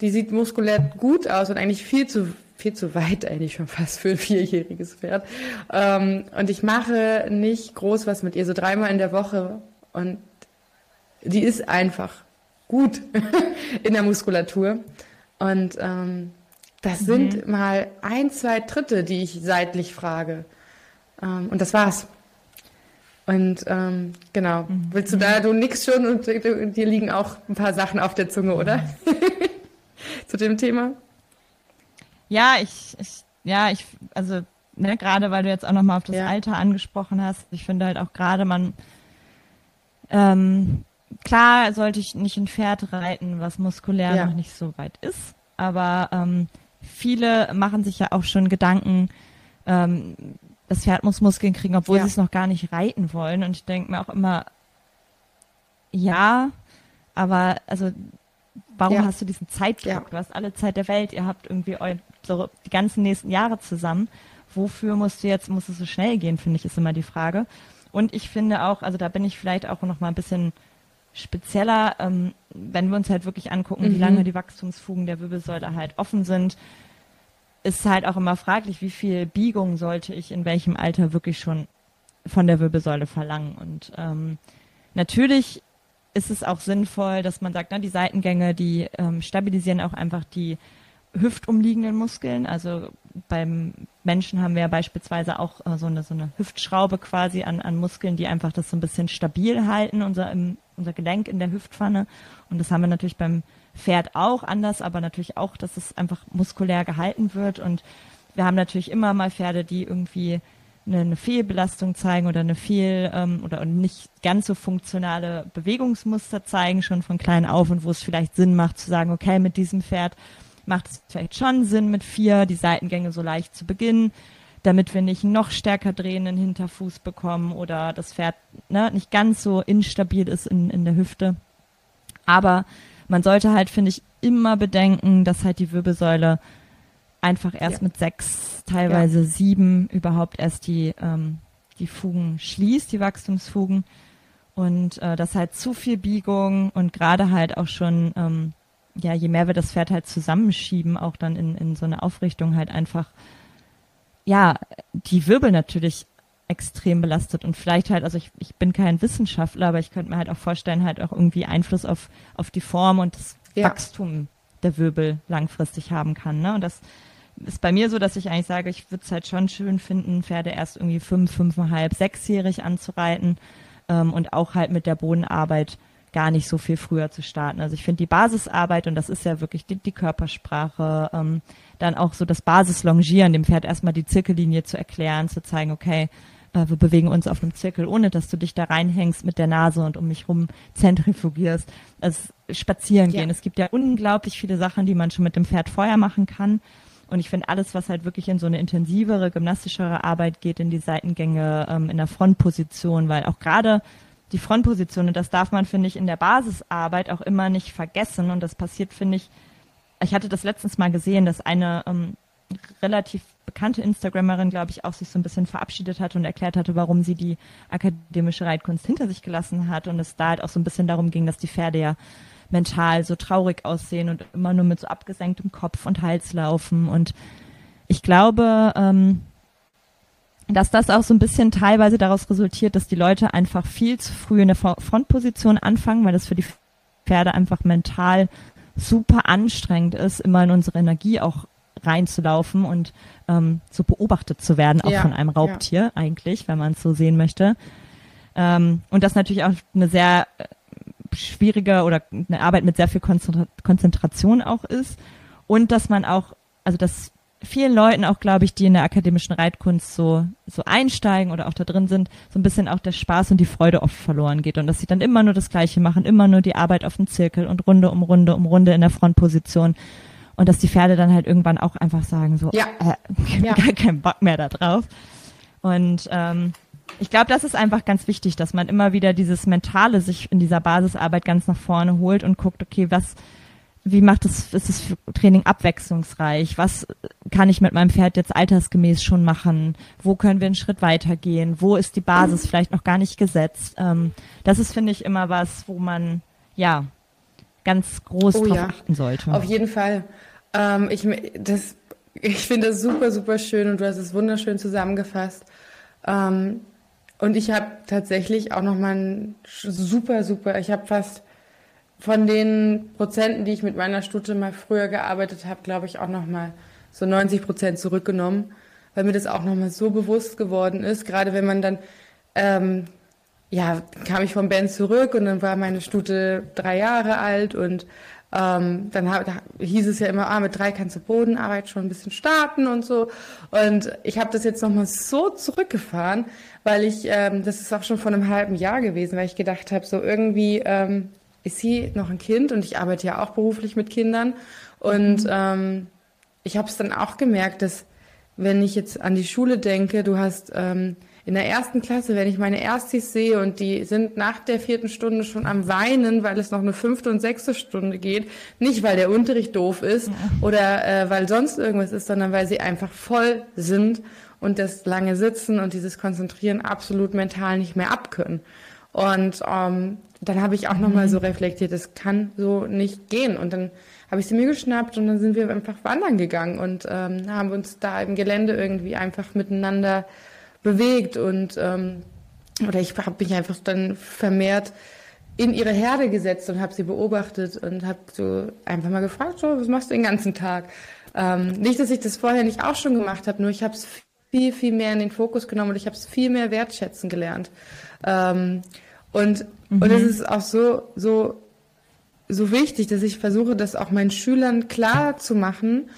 die sieht muskulär gut aus und eigentlich viel zu viel zu weit eigentlich schon fast für ein vierjähriges Pferd. Ähm, und ich mache nicht groß was mit ihr, so dreimal in der Woche. Und die ist einfach gut in der Muskulatur. Und ähm, das mhm. sind mal ein, zwei Dritte, die ich seitlich frage. Ähm, und das war's. Und ähm, genau, mhm. willst du da, du nix schon und dir liegen auch ein paar Sachen auf der Zunge, oder? Zu dem Thema? Ja, ich, ich ja, ich, also ne, gerade weil du jetzt auch nochmal auf das Ja. Alter angesprochen hast, ich finde halt auch gerade man, ähm, klar sollte ich nicht ein Pferd reiten, was muskulär Ja. noch nicht so weit ist, aber ähm, viele machen sich ja auch schon Gedanken, ähm, das Pferd muss Muskeln kriegen, obwohl Ja. sie es noch gar nicht reiten wollen. Und ich denke mir auch immer, ja, aber also warum Ja. hast du diesen Zeitdruck? Ja. Du hast alle Zeit der Welt, ihr habt irgendwie eu so die ganzen nächsten Jahre zusammen. Wofür musst du jetzt, muss es so schnell gehen, finde ich, ist immer die Frage. Und ich finde auch, also da bin ich vielleicht auch noch mal ein bisschen spezieller, ähm, wenn wir uns halt wirklich angucken, wie Mhm. lange die Wachstumsfugen der Wirbelsäule halt offen sind, ist halt auch immer fraglich, wie viel Biegung sollte ich in welchem Alter wirklich schon von der Wirbelsäule verlangen. Und ähm, natürlich ist es auch sinnvoll, dass man sagt, na, die Seitengänge, die ähm, stabilisieren auch einfach die hüftumliegenden Muskeln. Also beim Menschen haben wir ja beispielsweise auch äh, so, eine, so eine Hüftschraube quasi an, an Muskeln, die einfach das so ein bisschen stabil halten, unser, im, unser Gelenk in der Hüftpfanne. Und das haben wir natürlich beim Pferd auch anders, aber natürlich auch, dass es einfach muskulär gehalten wird. Und wir haben natürlich immer mal Pferde, die irgendwie eine, Fehlbelastung zeigen oder eine Fehl ähm, oder nicht ganz so funktionale Bewegungsmuster zeigen, schon von klein auf und wo es vielleicht Sinn macht zu sagen, okay, mit diesem Pferd macht es vielleicht schon Sinn, mit vier die Seitengänge so leicht zu beginnen, damit wir nicht noch stärker drehenden Hinterfuß bekommen oder das Pferd ne, nicht ganz so instabil ist in, in der Hüfte. Aber man sollte halt, finde ich, immer bedenken, dass halt die Wirbelsäule einfach erst Ja. mit sechs, teilweise sieben überhaupt erst die, ähm, die Fugen schließt, die Wachstumsfugen. Und äh, dass halt zu viel Biegung und gerade halt auch schon, ähm, ja, je mehr wir das Pferd halt zusammenschieben, auch dann in, in so eine Aufrichtung halt einfach, ja, die Wirbel natürlich extrem belastet und vielleicht halt, also ich, ich bin kein Wissenschaftler, aber ich könnte mir halt auch vorstellen, halt auch irgendwie Einfluss auf, auf die Form und das Ja. Wachstum der Wirbel langfristig haben kann. Ne? Und das ist bei mir so, dass ich eigentlich sage, ich würde es halt schon schön finden, Pferde erst irgendwie fünf, fünfeinhalb, sechsjährig anzureiten ähm, und auch halt mit der Bodenarbeit gar nicht so viel früher zu starten. Also ich finde die Basisarbeit, und das ist ja wirklich die, die Körpersprache, ähm, dann auch so das Basislongieren, dem Pferd erstmal die Zirkellinie zu erklären, zu zeigen, okay, äh, wir bewegen uns auf einem Zirkel, ohne dass du dich da reinhängst mit der Nase und um mich rum zentrifugierst. Also spazieren Ja. gehen. Es gibt ja unglaublich viele Sachen, die man schon mit dem Pferd vorher machen kann. Und ich finde alles, was halt wirklich in so eine intensivere, gymnastischere Arbeit geht, in die Seitengänge, ähm, in der Frontposition, weil auch gerade die Frontposition, und das darf man, finde ich, in der Basisarbeit auch immer nicht vergessen. Und das passiert, finde ich, ich hatte das letztens mal gesehen, dass eine ähm, relativ bekannte Instagrammerin, glaube ich, auch sich so ein bisschen verabschiedet hat und erklärt hatte, warum sie die akademische Reitkunst hinter sich gelassen hat. Und es da halt auch so ein bisschen darum ging, dass die Pferde ja mental so traurig aussehen und immer nur mit so abgesenktem Kopf und Hals laufen. Und ich glaube, ähm, dass das auch so ein bisschen teilweise daraus resultiert, dass die Leute einfach viel zu früh in der Fro- Frontposition anfangen, weil das für die Pferde einfach mental super anstrengend ist, immer in unsere Energie auch reinzulaufen und ähm, so beobachtet zu werden, auch Ja, von einem Raubtier eigentlich, wenn man es so sehen möchte. Ähm, und das natürlich auch eine sehr äh, schwierige oder eine Arbeit mit sehr viel Konzentra Konzentration auch ist. Und dass man auch, also dass vielen Leuten auch, glaube ich, die in der akademischen Reitkunst so, so einsteigen oder auch da drin sind, so ein bisschen auch der Spaß und die Freude oft verloren geht und dass sie dann immer nur das Gleiche machen, immer nur die Arbeit auf dem Zirkel und Runde um Runde um Runde in der Frontposition und dass die Pferde dann halt irgendwann auch einfach sagen so, Ja. äh, Ja. gar keinen Bock mehr da drauf. Und ähm, ich glaube, das ist einfach ganz wichtig, dass man immer wieder dieses Mentale sich in dieser Basisarbeit ganz nach vorne holt und guckt, okay, was, wie macht es, ist das Training abwechslungsreich? Was kann ich mit meinem Pferd jetzt altersgemäß schon machen? Wo können wir einen Schritt weitergehen? Wo ist die Basis vielleicht noch gar nicht gesetzt? Ähm, das ist, finde ich, immer was, wo man, ja, ganz groß Oh drauf ja. achten sollte. Auf jeden Fall. Ähm, ich das, ich finde das super, super schön und du hast es wunderschön zusammengefasst. Ähm, und ich habe tatsächlich auch nochmal ein super, super, ich habe fast von den Prozenten, die ich mit meiner Stute mal früher gearbeitet habe, glaube ich auch nochmal so 90 Prozent zurückgenommen, weil mir das auch nochmal so bewusst geworden ist, gerade wenn man dann ähm, ja, kam ich vom Ben zurück und dann war meine Stute drei Jahre alt und ähm, dann hab, hieß es ja immer, ah, mit drei kannst du Bodenarbeit schon ein bisschen starten und so. Und ich habe das jetzt nochmal so zurückgefahren, weil ich, ähm, das ist auch schon vor einem halben Jahr gewesen, weil ich gedacht habe, so irgendwie ähm, ist sie noch ein Kind und ich arbeite ja auch beruflich mit Kindern. Und mhm. ähm, ich habe es dann auch gemerkt, dass wenn ich jetzt an die Schule denke, du hast ähm, in der ersten Klasse, wenn ich meine Erstis sehe und die sind nach der vierten Stunde schon am Weinen, weil es noch eine fünfte und sechste Stunde geht, nicht weil der Unterricht doof ist ja. oder äh, weil sonst irgendwas ist, sondern weil sie einfach voll sind und das lange Sitzen und dieses Konzentrieren absolut mental nicht mehr abkönnen. Und ähm, dann habe ich auch nochmal mhm. so reflektiert, das kann so nicht gehen. Und dann habe ich sie mir geschnappt und dann sind wir einfach wandern gegangen und ähm, haben uns da im Gelände irgendwie einfach miteinander bewegt und ähm, oder ich habe mich einfach dann vermehrt in ihre Herde gesetzt und habe sie beobachtet und habe so einfach mal gefragt, so, was machst du den ganzen Tag? Ähm, nicht, dass ich das vorher nicht auch schon gemacht habe, nur ich habe es viel, viel mehr in den Fokus genommen und ich habe es viel mehr wertschätzen gelernt. Ähm, und mhm. und es ist auch so so so wichtig, dass ich versuche, das auch meinen Schülern klar zu machen,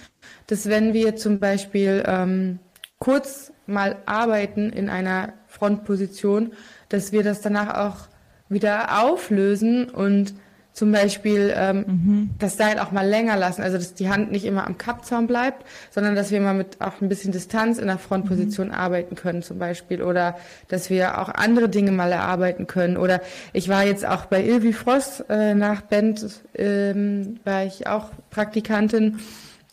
dass wenn wir zum Beispiel ähm, kurz mal arbeiten in einer Frontposition, dass wir das danach auch wieder auflösen und zum Beispiel ähm, mhm. das Seil auch mal länger lassen, also dass die Hand nicht immer am Kappzaum bleibt, sondern dass wir mal mit auch ein bisschen Distanz in der Frontposition mhm. arbeiten können zum Beispiel oder dass wir auch andere Dinge mal erarbeiten können oder ich war jetzt auch bei Ilvi Frost äh, nach Bend, ähm, war ich auch Praktikantin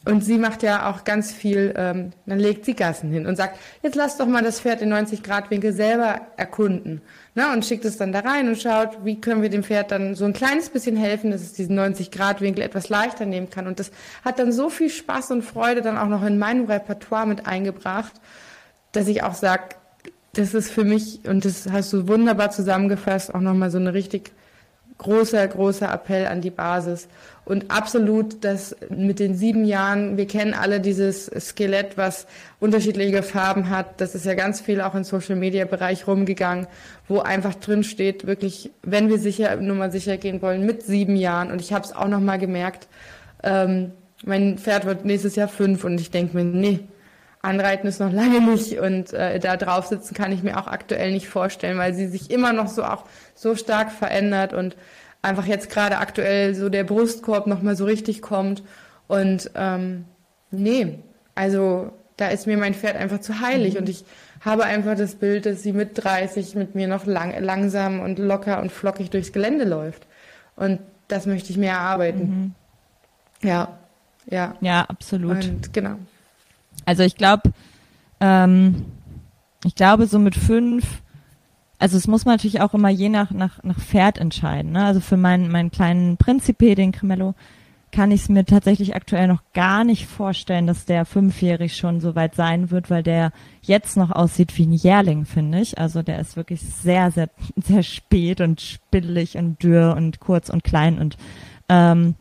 und sie macht ja auch ganz viel, ähm, dann legt sie Gassen hin und sagt, jetzt lass doch mal das Pferd in 90 Grad Winkel selber erkunden. Ne? Und schickt es dann da rein und schaut, wie können wir dem Pferd dann so ein kleines bisschen helfen, dass es diesen 90 Grad Winkel etwas leichter nehmen kann. Und das hat dann so viel Spaß und Freude dann auch noch in meinem Repertoire mit eingebracht, dass ich auch sage, das ist für mich, und das hast du wunderbar zusammengefasst, auch nochmal so eine richtig großer, großer Appell an die Basis. Und absolut, dass mit den sieben Jahren, wir kennen alle dieses Skelett, was unterschiedliche Farben hat. Das ist ja ganz viel auch im Social Media Bereich rumgegangen, wo einfach drin steht, wirklich, wenn wir sicher, nur mal sicher gehen wollen, mit sieben Jahren. Und ich habe es auch nochmal gemerkt, ähm, mein Pferd wird nächstes Jahr fünf und ich denke mir, nee, Anreiten ist noch lange nicht und äh, da drauf sitzen kann ich mir auch aktuell nicht vorstellen, weil sie sich immer noch so auch so stark verändert und einfach jetzt gerade aktuell so der Brustkorb noch mal so richtig kommt und ähm, nee, also da ist mir mein Pferd einfach zu heilig mhm. und ich habe einfach das Bild, dass sie mit 30 mit mir noch lang, langsam und locker und flockig durchs Gelände läuft und das möchte ich mehr erarbeiten. Mhm. Ja, ja. Ja, absolut. Und genau. Also ich glaube, ähm, ich glaube so mit fünf, also es muss man natürlich auch immer je nach, nach, nach Pferd entscheiden. Ne? Also für meinen, meinen kleinen Principe, den Cremello, kann ich es mir tatsächlich aktuell noch gar nicht vorstellen, dass der fünfjährig schon so weit sein wird, weil der jetzt noch aussieht wie ein Jährling, finde ich. Also der ist wirklich sehr, sehr, sehr spät und spillig und dürr und kurz und klein und ähm,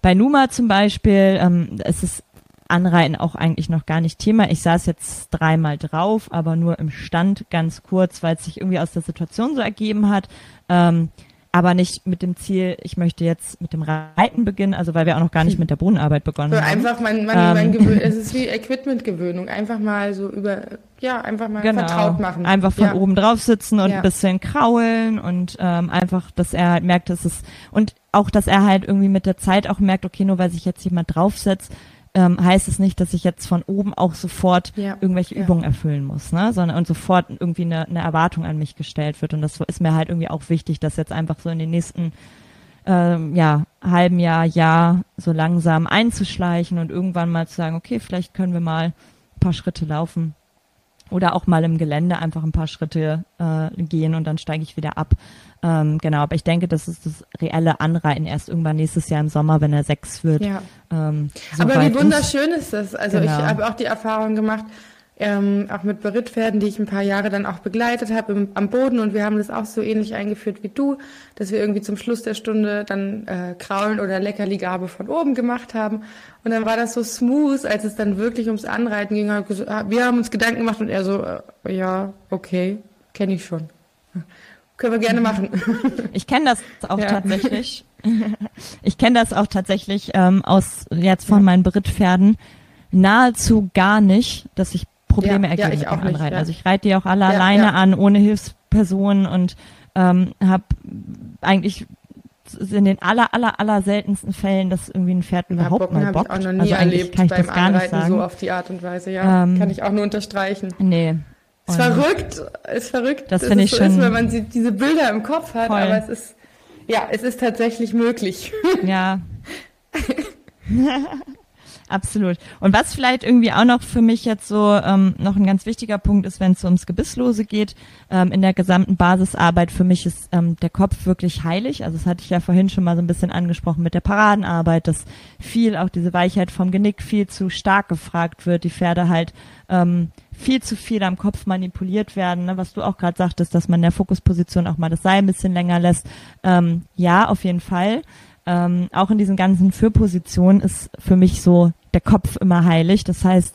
bei Numa zum Beispiel, ähm, es ist Anreiten auch eigentlich noch gar nicht Thema. Ich saß jetzt dreimal drauf, aber nur im Stand ganz kurz, weil es sich irgendwie aus der Situation so ergeben hat. Ähm, aber nicht mit dem Ziel, ich möchte jetzt mit dem Reiten beginnen, also weil wir auch noch gar nicht mit der Bodenarbeit begonnen so haben. Einfach mein, mein, mein ähm. es ist wie Equipment-Gewöhnung, einfach mal so über, ja, einfach mal genau. vertraut machen. Einfach von ja. oben drauf sitzen und ja. ein bisschen kraulen und ähm, einfach, dass er halt merkt, dass es und auch, dass er halt irgendwie mit der Zeit auch merkt, okay, nur weil sich jetzt jemand draufsetzt, ähm, heißt es nicht, dass ich jetzt von oben auch sofort ja. irgendwelche ja. Übungen erfüllen muss, ne? sondern und sofort irgendwie eine, eine Erwartung an mich gestellt wird. Und das ist mir halt irgendwie auch wichtig, dass jetzt einfach so in den nächsten ähm, ja, halben Jahr, Jahr so langsam einzuschleichen und irgendwann mal zu sagen, okay, vielleicht können wir mal ein paar Schritte laufen oder auch mal im Gelände einfach ein paar Schritte äh, gehen und dann steige ich wieder ab. Ähm, genau, aber ich denke, das ist das reelle Anreiten erst irgendwann nächstes Jahr im Sommer, wenn er sechs wird. Ja. Ähm, so aber wie wunderschön ist das. Also genau. ich habe auch die Erfahrung gemacht, ähm, auch mit Berittpferden, die ich ein paar Jahre dann auch begleitet habe am Boden und wir haben das auch so ähnlich eingeführt wie du, dass wir irgendwie zum Schluss der Stunde dann äh, Kraulen oder Leckerligabe von oben gemacht haben und dann war das so smooth, als es dann wirklich ums Anreiten ging. Wir haben uns Gedanken gemacht und er so, äh, ja, okay, kenne ich schon. Können wir gerne machen. Ich kenne das auch ja. tatsächlich. Ich kenne das auch tatsächlich ähm, aus jetzt von ja. meinen Brittpferden nahezu gar nicht, dass ich Probleme ja, ergeben ja, mit dem Anreiten. Nicht. Also ich reite die auch alle alleine an, ohne Hilfspersonen und ähm, habe eigentlich in den aller, aller, aller seltensten Fällen, dass irgendwie ein Pferd überhaupt Bocken mal bockt. Ich auch noch nie also erlebt kann ich beim das gar Anreiten nicht sagen. so auf die Art und Weise, ja. Ähm, kann ich auch nur unterstreichen. Nee. Ist verrückt, ist verrückt, das finde ich so schon. Ist, wenn man sie, diese Bilder im Kopf hat, voll. aber es ist, ja, es ist tatsächlich möglich. Ja. Absolut. Und was vielleicht irgendwie auch noch für mich jetzt so ähm, noch ein ganz wichtiger Punkt ist, wenn es so ums Gebisslose geht, ähm, in der gesamten Basisarbeit, für mich ist ähm, der Kopf wirklich heilig. Also das hatte ich ja vorhin schon mal so ein bisschen angesprochen mit der Paradenarbeit, dass viel auch diese Weichheit vom Genick viel zu stark gefragt wird, die Pferde halt ähm, viel zu viel am Kopf manipuliert werden, ne? was du auch gerade sagtest, dass man in der Fokusposition auch mal das Seil ein bisschen länger lässt. Ähm, ja, auf jeden Fall. Ähm, auch in diesen ganzen Fürpositionen ist für mich so der Kopf immer heilig. Das heißt,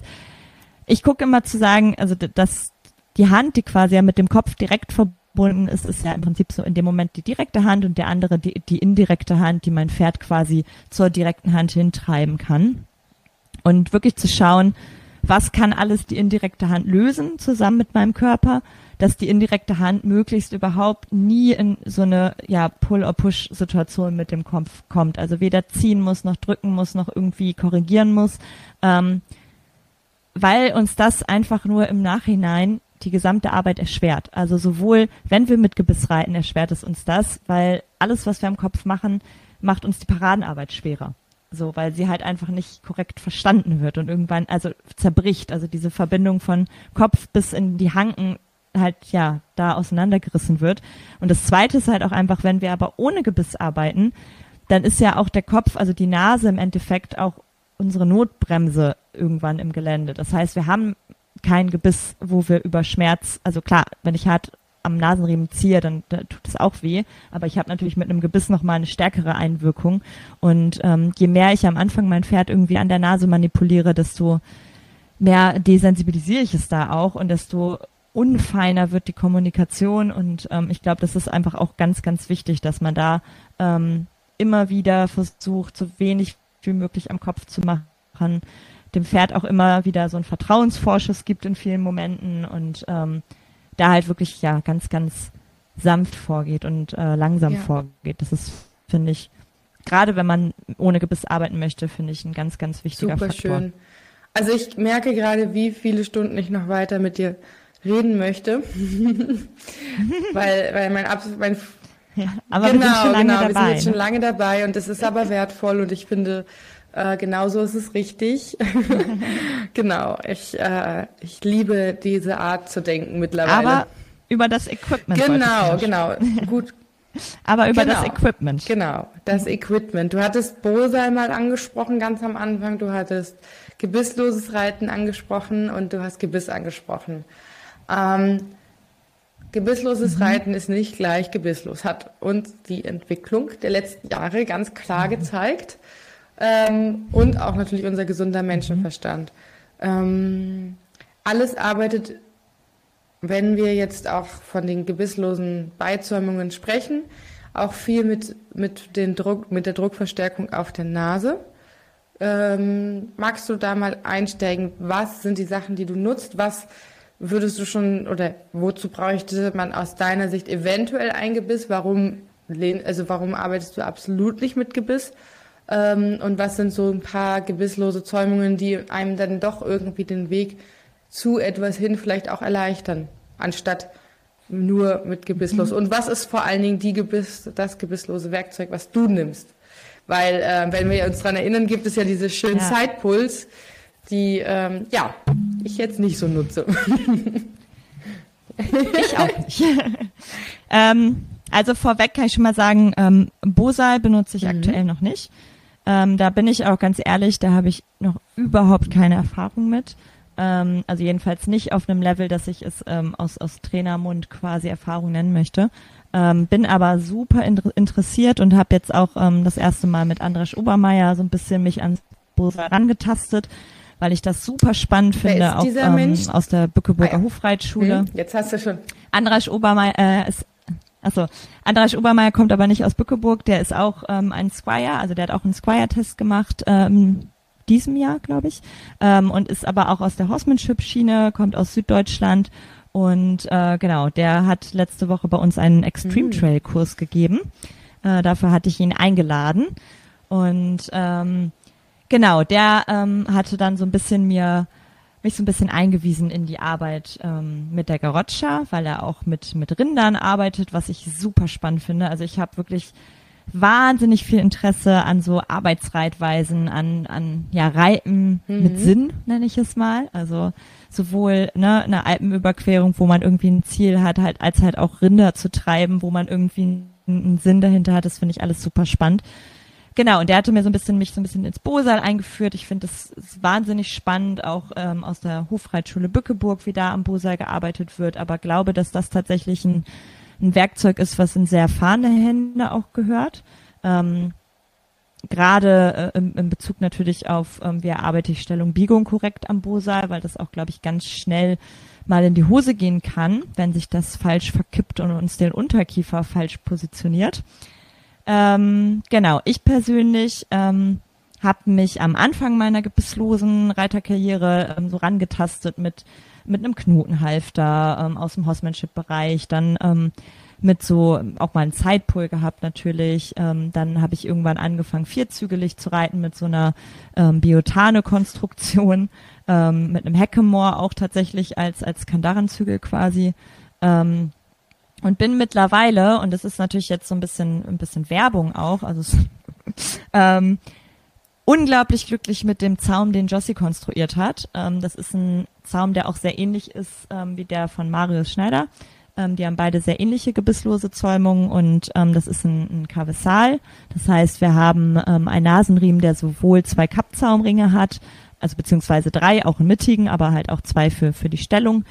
ich gucke immer zu sagen, also dass die Hand, die quasi ja mit dem Kopf direkt verbunden ist, ist ja im Prinzip so in dem Moment die direkte Hand und der andere die, die indirekte Hand, die mein Pferd quasi zur direkten Hand hintreiben kann. Und wirklich zu schauen, was kann alles die indirekte Hand lösen zusammen mit meinem Körper, dass die indirekte Hand möglichst überhaupt nie in so eine ja, Pull-or-Push-Situation mit dem Kopf kommt. Also weder ziehen muss, noch drücken muss, noch irgendwie korrigieren muss, ähm, weil uns das einfach nur im Nachhinein die gesamte Arbeit erschwert. Also sowohl, wenn wir mit Gebiss reiten, erschwert es uns das, weil alles, was wir im Kopf machen, macht uns die Paradenarbeit schwerer. So, weil sie halt einfach nicht korrekt verstanden wird und irgendwann, also zerbricht. Also diese Verbindung von Kopf bis in die Hanken halt ja da auseinandergerissen wird. Und das Zweite ist halt auch einfach, wenn wir aber ohne Gebiss arbeiten, dann ist ja auch der Kopf, also die Nase im Endeffekt auch unsere Notbremse irgendwann im Gelände. Das heißt, wir haben kein Gebiss, wo wir über Schmerz, also klar, wenn ich hart am Nasenriemen ziehe, dann da tut es auch weh. Aber ich habe natürlich mit einem Gebiss nochmal eine stärkere Einwirkung. Und ähm, je mehr ich am Anfang mein Pferd irgendwie an der Nase manipuliere, desto mehr desensibilisiere ich es da auch und desto unfeiner wird die Kommunikation und ähm, ich glaube, das ist einfach auch ganz, ganz wichtig, dass man da ähm, immer wieder versucht, so wenig wie möglich am Kopf zu machen, dem Pferd auch immer wieder so einen Vertrauensvorschuss gibt in vielen Momenten und ähm, da halt wirklich ja ganz, ganz sanft vorgeht und äh, langsam ja. vorgeht. Das ist, finde ich, gerade wenn man ohne Gebiss arbeiten möchte, finde ich ein ganz, ganz wichtiger Super Faktor. Schön. Also ich merke gerade, wie viele Stunden ich noch weiter mit dir reden möchte. weil, weil mein, mein ja, aber genau, wir sind genau, schon lange genau, dabei. Wir sind jetzt ne? schon lange dabei und das ist aber wertvoll und ich finde, äh, genau so ist es richtig. genau, ich, äh, ich liebe diese Art zu denken mittlerweile. Aber über das Equipment. Genau, genau. Gut. Aber über genau, das Equipment. Genau, das Equipment. Du hattest Bose einmal angesprochen ganz am Anfang. Du hattest gebissloses Reiten angesprochen und du hast Gebiss angesprochen. Ähm, gebissloses mhm. Reiten ist nicht gleich gebisslos, hat uns die Entwicklung der letzten Jahre ganz klar mhm. gezeigt ähm, und auch natürlich unser gesunder Menschenverstand. Ähm, alles arbeitet, wenn wir jetzt auch von den gebisslosen Beizäumungen sprechen, auch viel mit, mit, den Druck, mit der Druckverstärkung auf der Nase. Ähm, magst du da mal einsteigen? Was sind die Sachen, die du nutzt? Was würdest du schon oder wozu bräuchte man aus deiner Sicht eventuell ein Gebiss? Warum, also warum arbeitest du absolut nicht mit Gebiss? Ähm, und was sind so ein paar gebisslose Zäumungen, die einem dann doch irgendwie den Weg zu etwas hin vielleicht auch erleichtern, anstatt nur mit gebisslos? Mhm. Und was ist vor allen Dingen die Gebiss, das gebisslose Werkzeug, was du nimmst? Weil, äh, wenn wir uns daran erinnern, gibt es ja diese schönen ja. Zeitpuls, die, ähm, ja, ich jetzt nicht so nutze. ich auch nicht. ähm, also vorweg kann ich schon mal sagen, ähm, Bosal benutze ich mhm. aktuell noch nicht. Ähm, da bin ich auch ganz ehrlich, da habe ich noch überhaupt keine Erfahrung mit. Ähm, also jedenfalls nicht auf einem Level, dass ich es ähm, aus, aus Trainermund quasi Erfahrung nennen möchte. Ähm, bin aber super in interessiert und habe jetzt auch ähm, das erste Mal mit Andras Obermeier so ein bisschen mich an Bosal rangetastet weil ich das super spannend finde, auch ähm, aus der Bückeburger ah, ja. Hofreitschule. Hm, jetzt hast du schon. Andras Obermeier äh, ist Achso, Andras Obermeier kommt aber nicht aus Bückeburg, der ist auch ähm, ein Squire, also der hat auch einen Squire-Test gemacht, ähm, diesem Jahr, glaube ich, ähm, und ist aber auch aus der Horsemanship-Schiene, kommt aus Süddeutschland und äh, genau, der hat letzte Woche bei uns einen Extreme mhm. Trail Kurs gegeben. Äh, dafür hatte ich ihn eingeladen und ähm, genau, der ähm, hatte dann so ein bisschen mir mich so ein bisschen eingewiesen in die Arbeit ähm, mit der Garotscha, weil er auch mit mit Rindern arbeitet, was ich super spannend finde. Also ich habe wirklich wahnsinnig viel Interesse an so Arbeitsreitweisen, an, an ja, Reiten mhm. mit Sinn, nenne ich es mal. Also sowohl ne, eine Alpenüberquerung, wo man irgendwie ein Ziel hat, halt, als halt auch Rinder zu treiben, wo man irgendwie einen Sinn dahinter hat. Das finde ich alles super spannend. Genau, und der hatte mir so ein bisschen mich so ein bisschen ins Bosal eingeführt. Ich finde das ist wahnsinnig spannend, auch ähm, aus der Hofreitschule Bückeburg, wie da am Bosal gearbeitet wird, aber glaube, dass das tatsächlich ein ein Werkzeug ist, was in sehr erfahrene Hände auch gehört. Ähm, Gerade äh, im, im Bezug natürlich auf, ähm, wie erarbeite ich Stellung Biegung korrekt am Bosal, weil das auch, glaube ich, ganz schnell mal in die Hose gehen kann, wenn sich das falsch verkippt und uns den Unterkiefer falsch positioniert. Ähm, genau, ich persönlich ähm, habe mich am Anfang meiner gebisslosen Reiterkarriere ähm, so rangetastet mit mit einem Knotenhalfter ähm, aus dem Horsemanship-Bereich, dann ähm, mit so auch mal einen Zeitpull gehabt natürlich. Ähm, dann habe ich irgendwann angefangen, vierzügelig zu reiten mit so einer ähm, Biotane-Konstruktion, ähm, mit einem Hackemoor auch tatsächlich als, als Kandarenzügel quasi. Ähm, und bin mittlerweile, und das ist natürlich jetzt so ein bisschen, ein bisschen Werbung auch, also ähm, unglaublich glücklich mit dem Zaum, den Jossi konstruiert hat. Ähm, das ist ein Zaum, der auch sehr ähnlich ist ähm, wie der von Marius Schneider. Ähm, die haben beide sehr ähnliche gebisslose Zäumungen und ähm, das ist ein, ein Kavessal. Das heißt, wir haben ähm, einen Nasenriemen, der sowohl zwei Kappzaumringe hat, also beziehungsweise drei, auch einen mittigen, aber halt auch zwei für, für die Stellung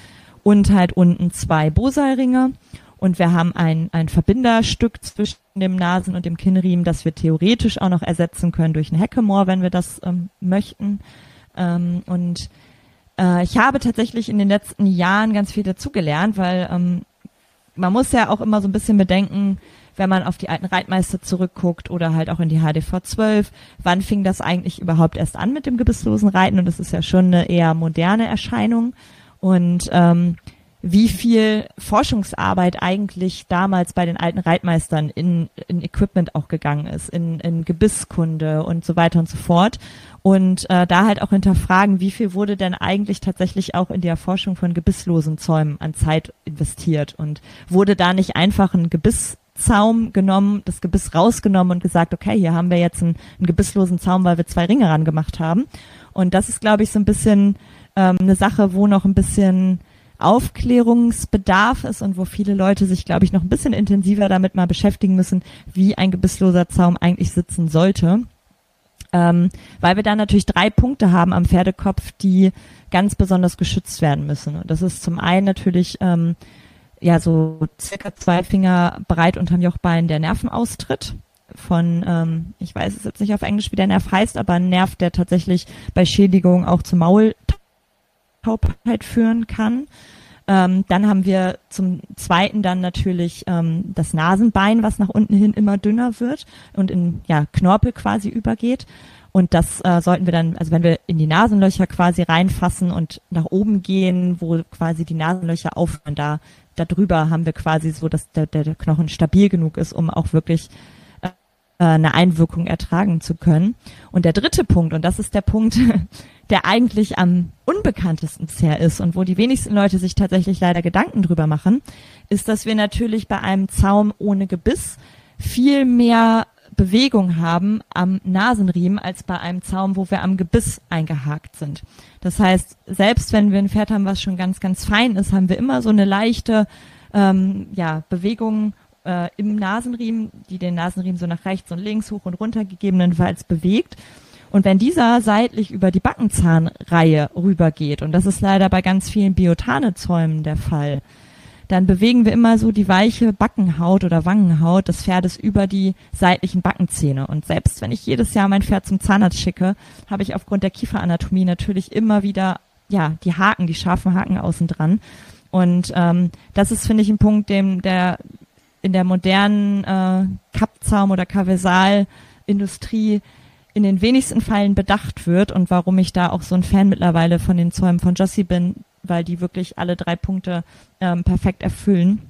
und halt unten zwei Bosalringe. Und wir haben ein, ein Verbinderstück zwischen dem Nasen- und dem Kinnriemen, das wir theoretisch auch noch ersetzen können durch ein Heckemoor, wenn wir das ähm, möchten. Ähm, und äh, ich habe tatsächlich in den letzten Jahren ganz viel dazugelernt, weil ähm, man muss ja auch immer so ein bisschen bedenken, wenn man auf die alten Reitmeister zurückguckt oder halt auch in die HDV 12, wann fing das eigentlich überhaupt erst an mit dem gebisslosen Reiten? Und das ist ja schon eine eher moderne Erscheinung. Und ähm, wie viel Forschungsarbeit eigentlich damals bei den alten Reitmeistern in, in Equipment auch gegangen ist, in, in Gebisskunde und so weiter und so fort. Und äh, da halt auch hinterfragen, wie viel wurde denn eigentlich tatsächlich auch in die Erforschung von gebisslosen Zäumen an Zeit investiert und wurde da nicht einfach ein Gebisszaum genommen, das Gebiss rausgenommen und gesagt, okay, hier haben wir jetzt einen, einen gebisslosen Zaum, weil wir zwei Ringe ran gemacht haben. Und das ist, glaube ich, so ein bisschen ähm, eine Sache, wo noch ein bisschen Aufklärungsbedarf ist und wo viele Leute sich, glaube ich, noch ein bisschen intensiver damit mal beschäftigen müssen, wie ein gebissloser Zaum eigentlich sitzen sollte. Ähm, weil wir da natürlich drei Punkte haben am Pferdekopf, die ganz besonders geschützt werden müssen. Und das ist zum einen natürlich ähm, ja so circa zwei Finger breit unterm Jochbein der Nervenaustritt von, ähm, ich weiß es jetzt nicht auf Englisch, wie der Nerv heißt, aber ein Nerv, der tatsächlich bei Schädigung auch zu Maul Taubheit führen kann. Ähm, dann haben wir zum zweiten dann natürlich ähm, das Nasenbein, was nach unten hin immer dünner wird und in ja, Knorpel quasi übergeht. Und das äh, sollten wir dann, also wenn wir in die Nasenlöcher quasi reinfassen und nach oben gehen, wo quasi die Nasenlöcher aufhören, da darüber haben wir quasi so, dass der, der Knochen stabil genug ist, um auch wirklich äh, eine Einwirkung ertragen zu können. Und der dritte Punkt, und das ist der Punkt, der eigentlich am unbekanntesten bisher ist und wo die wenigsten Leute sich tatsächlich leider Gedanken drüber machen, ist, dass wir natürlich bei einem Zaum ohne Gebiss viel mehr Bewegung haben am Nasenriemen als bei einem Zaum, wo wir am Gebiss eingehakt sind. Das heißt, selbst wenn wir ein Pferd haben, was schon ganz, ganz fein ist, haben wir immer so eine leichte ähm, ja, Bewegung äh, im Nasenriemen, die den Nasenriemen so nach rechts und links, hoch und runter gegebenenfalls bewegt. Und wenn dieser seitlich über die Backenzahnreihe rübergeht, und das ist leider bei ganz vielen Biotanezäumen der Fall, dann bewegen wir immer so die weiche Backenhaut oder Wangenhaut des Pferdes über die seitlichen Backenzähne. Und selbst wenn ich jedes Jahr mein Pferd zum Zahnarzt schicke, habe ich aufgrund der Kieferanatomie natürlich immer wieder ja die Haken, die scharfen Haken außen dran. Und ähm, das ist, finde ich, ein Punkt, dem der in der modernen äh, Kappzaum- oder Kavesalindustrie in den wenigsten Fällen bedacht wird und warum ich da auch so ein Fan mittlerweile von den Zäumen von Jossie bin, weil die wirklich alle drei Punkte ähm, perfekt erfüllen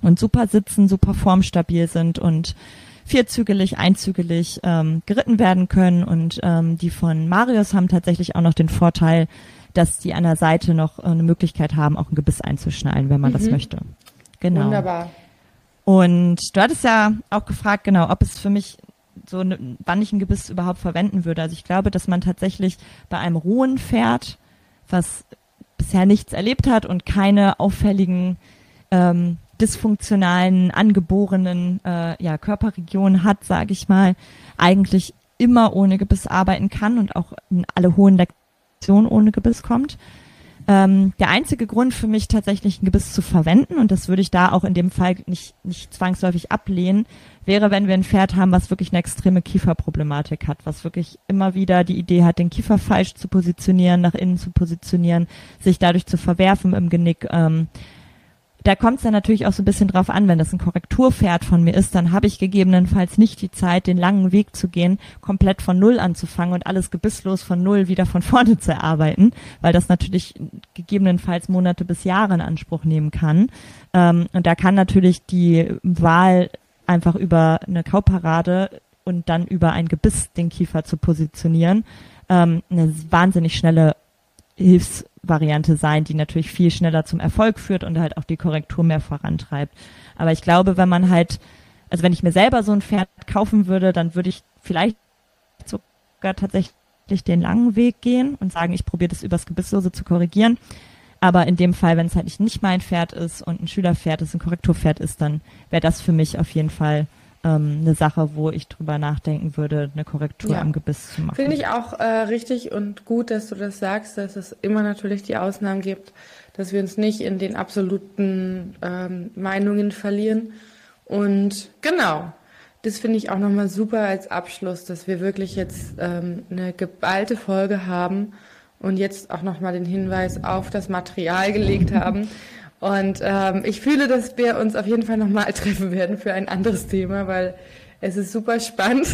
und super sitzen, super formstabil sind und vierzügelig, einzügelig ähm, geritten werden können. Und ähm, die von Marius haben tatsächlich auch noch den Vorteil, dass die an der Seite noch äh, eine Möglichkeit haben, auch ein Gebiss einzuschnallen, wenn man mhm. das möchte. Genau. Wunderbar. Und du hattest ja auch gefragt, genau, ob es für mich so, ne, wann ich ein Gebiss überhaupt verwenden würde. Also ich glaube, dass man tatsächlich bei einem rohen Pferd, was bisher nichts erlebt hat und keine auffälligen ähm, dysfunktionalen, angeborenen äh, ja, Körperregionen hat, sage ich mal, eigentlich immer ohne Gebiss arbeiten kann und auch in alle hohen Lektionen ohne Gebiss kommt. Ähm, der einzige Grund für mich tatsächlich ein Gebiss zu verwenden, und das würde ich da auch in dem Fall nicht, nicht zwangsläufig ablehnen, wäre, wenn wir ein Pferd haben, was wirklich eine extreme Kieferproblematik hat, was wirklich immer wieder die Idee hat, den Kiefer falsch zu positionieren, nach innen zu positionieren, sich dadurch zu verwerfen im Genick. Ähm, da kommt es dann natürlich auch so ein bisschen drauf an, wenn das ein Korrekturpferd von mir ist, dann habe ich gegebenenfalls nicht die Zeit, den langen Weg zu gehen, komplett von Null anzufangen und alles gebisslos von Null wieder von vorne zu erarbeiten, weil das natürlich gegebenenfalls Monate bis Jahre in Anspruch nehmen kann. Ähm, und da kann natürlich die Wahl einfach über eine Kauparade und dann über ein Gebiss den Kiefer zu positionieren, ähm, eine wahnsinnig schnelle Hilfsvariante sein, die natürlich viel schneller zum Erfolg führt und halt auch die Korrektur mehr vorantreibt. Aber ich glaube, wenn man halt, also wenn ich mir selber so ein Pferd kaufen würde, dann würde ich vielleicht sogar tatsächlich den langen Weg gehen und sagen, ich probiere das übers Gebisslose zu korrigieren. Aber in dem Fall, wenn es halt nicht mein Pferd ist und ein Schülerpferd ist, ein Korrekturpferd ist, dann wäre das für mich auf jeden Fall ähm, eine Sache, wo ich drüber nachdenken würde, eine Korrektur ja. am Gebiss zu machen. Finde ich auch äh, richtig und gut, dass du das sagst, dass es immer natürlich die Ausnahmen gibt, dass wir uns nicht in den absoluten ähm, Meinungen verlieren. Und genau, das finde ich auch nochmal super als Abschluss, dass wir wirklich jetzt ähm, eine geballte Folge haben und jetzt auch nochmal den Hinweis auf das Material gelegt haben. Und ähm, ich fühle, dass wir uns auf jeden Fall nochmal treffen werden für ein anderes Thema, weil es ist super spannend.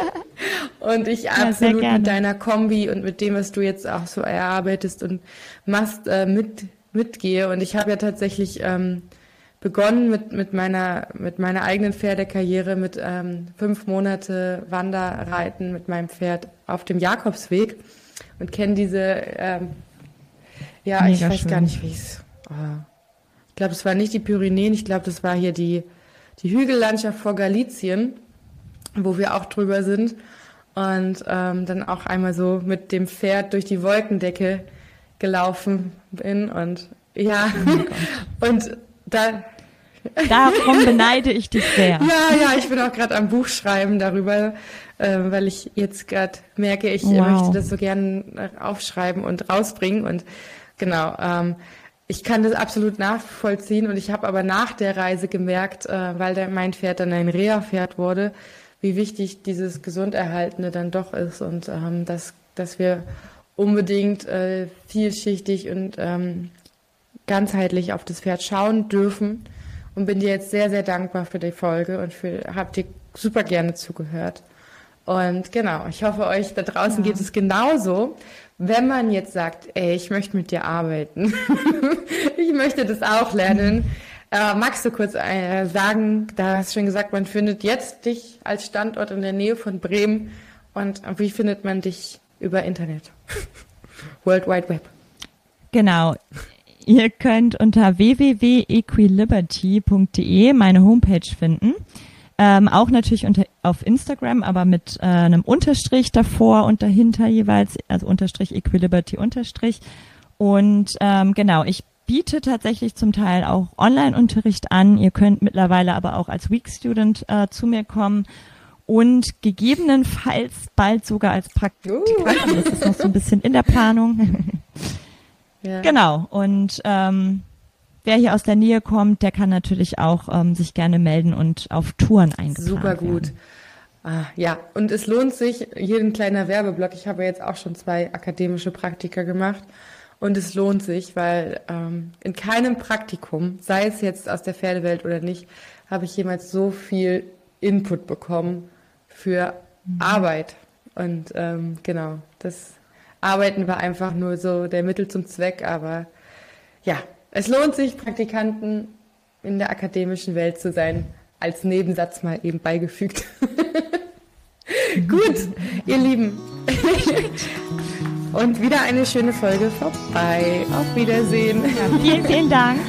und ich absolut mit deiner Kombi und mit dem, was du jetzt auch so erarbeitest und machst, äh, mit, mitgehe. Und ich habe ja tatsächlich ähm, begonnen mit, mit, meiner, mit meiner eigenen Pferdekarriere, mit ähm, fünf Monate Wanderreiten mit meinem Pferd auf dem Jakobsweg und kenne diese, ähm, ja, Mega ich weiß schön. gar nicht, wie es ich glaube, es war nicht die Pyrenäen, ich glaube, das war hier die, die Hügellandschaft vor Galizien, wo wir auch drüber sind. Und ähm, dann auch einmal so mit dem Pferd durch die Wolkendecke gelaufen bin. Und ja, oh und da. Darum beneide ich dich sehr. Ja, ja, ich bin auch gerade am Buch schreiben darüber, äh, weil ich jetzt gerade merke, ich wow. möchte das so gerne aufschreiben und rausbringen. Und genau, ähm, ich kann das absolut nachvollziehen und ich habe aber nach der Reise gemerkt, äh, weil der, mein Pferd dann ein Reha-Pferd wurde, wie wichtig dieses Gesunderhaltene dann doch ist und ähm, dass, dass wir unbedingt äh, vielschichtig und ähm, ganzheitlich auf das Pferd schauen dürfen und bin dir jetzt sehr, sehr dankbar für die Folge und für, hab dir super gerne zugehört. Und genau, ich hoffe, euch da draußen ja. geht es genauso. Wenn man jetzt sagt, ey, ich möchte mit dir arbeiten, ich möchte das auch lernen, äh, magst du kurz äh, sagen, da hast du schon gesagt, man findet jetzt dich als Standort in der Nähe von Bremen und wie findet man dich über Internet? World Wide Web. Genau. Ihr könnt unter www.equiliberty.de meine Homepage finden. Ähm, auch natürlich unter, auf Instagram, aber mit äh, einem Unterstrich davor und dahinter jeweils, also Unterstrich Equiliberty Unterstrich. Und ähm, genau, ich biete tatsächlich zum Teil auch Online-Unterricht an. Ihr könnt mittlerweile aber auch als Week Student äh, zu mir kommen und gegebenenfalls bald sogar als Praktikant. Uh. Das ist noch so ein bisschen in der Planung. ja. Genau. Und ähm, Wer hier aus der Nähe kommt, der kann natürlich auch ähm, sich gerne melden und auf Touren eingeplant Super gut. Ah, ja, und es lohnt sich, hier ein kleiner Werbeblock. Ich habe jetzt auch schon zwei akademische Praktika gemacht. Und es lohnt sich, weil ähm, in keinem Praktikum, sei es jetzt aus der Pferdewelt oder nicht, habe ich jemals so viel Input bekommen für mhm. Arbeit. Und ähm, genau, das Arbeiten war einfach nur so der Mittel zum Zweck, aber ja, es lohnt sich, Praktikanten in der akademischen Welt zu sein, als Nebensatz mal eben beigefügt. Gut, ihr Lieben. Und wieder eine schöne Folge vorbei. Auf Wiedersehen. Ja, vielen, vielen Dank.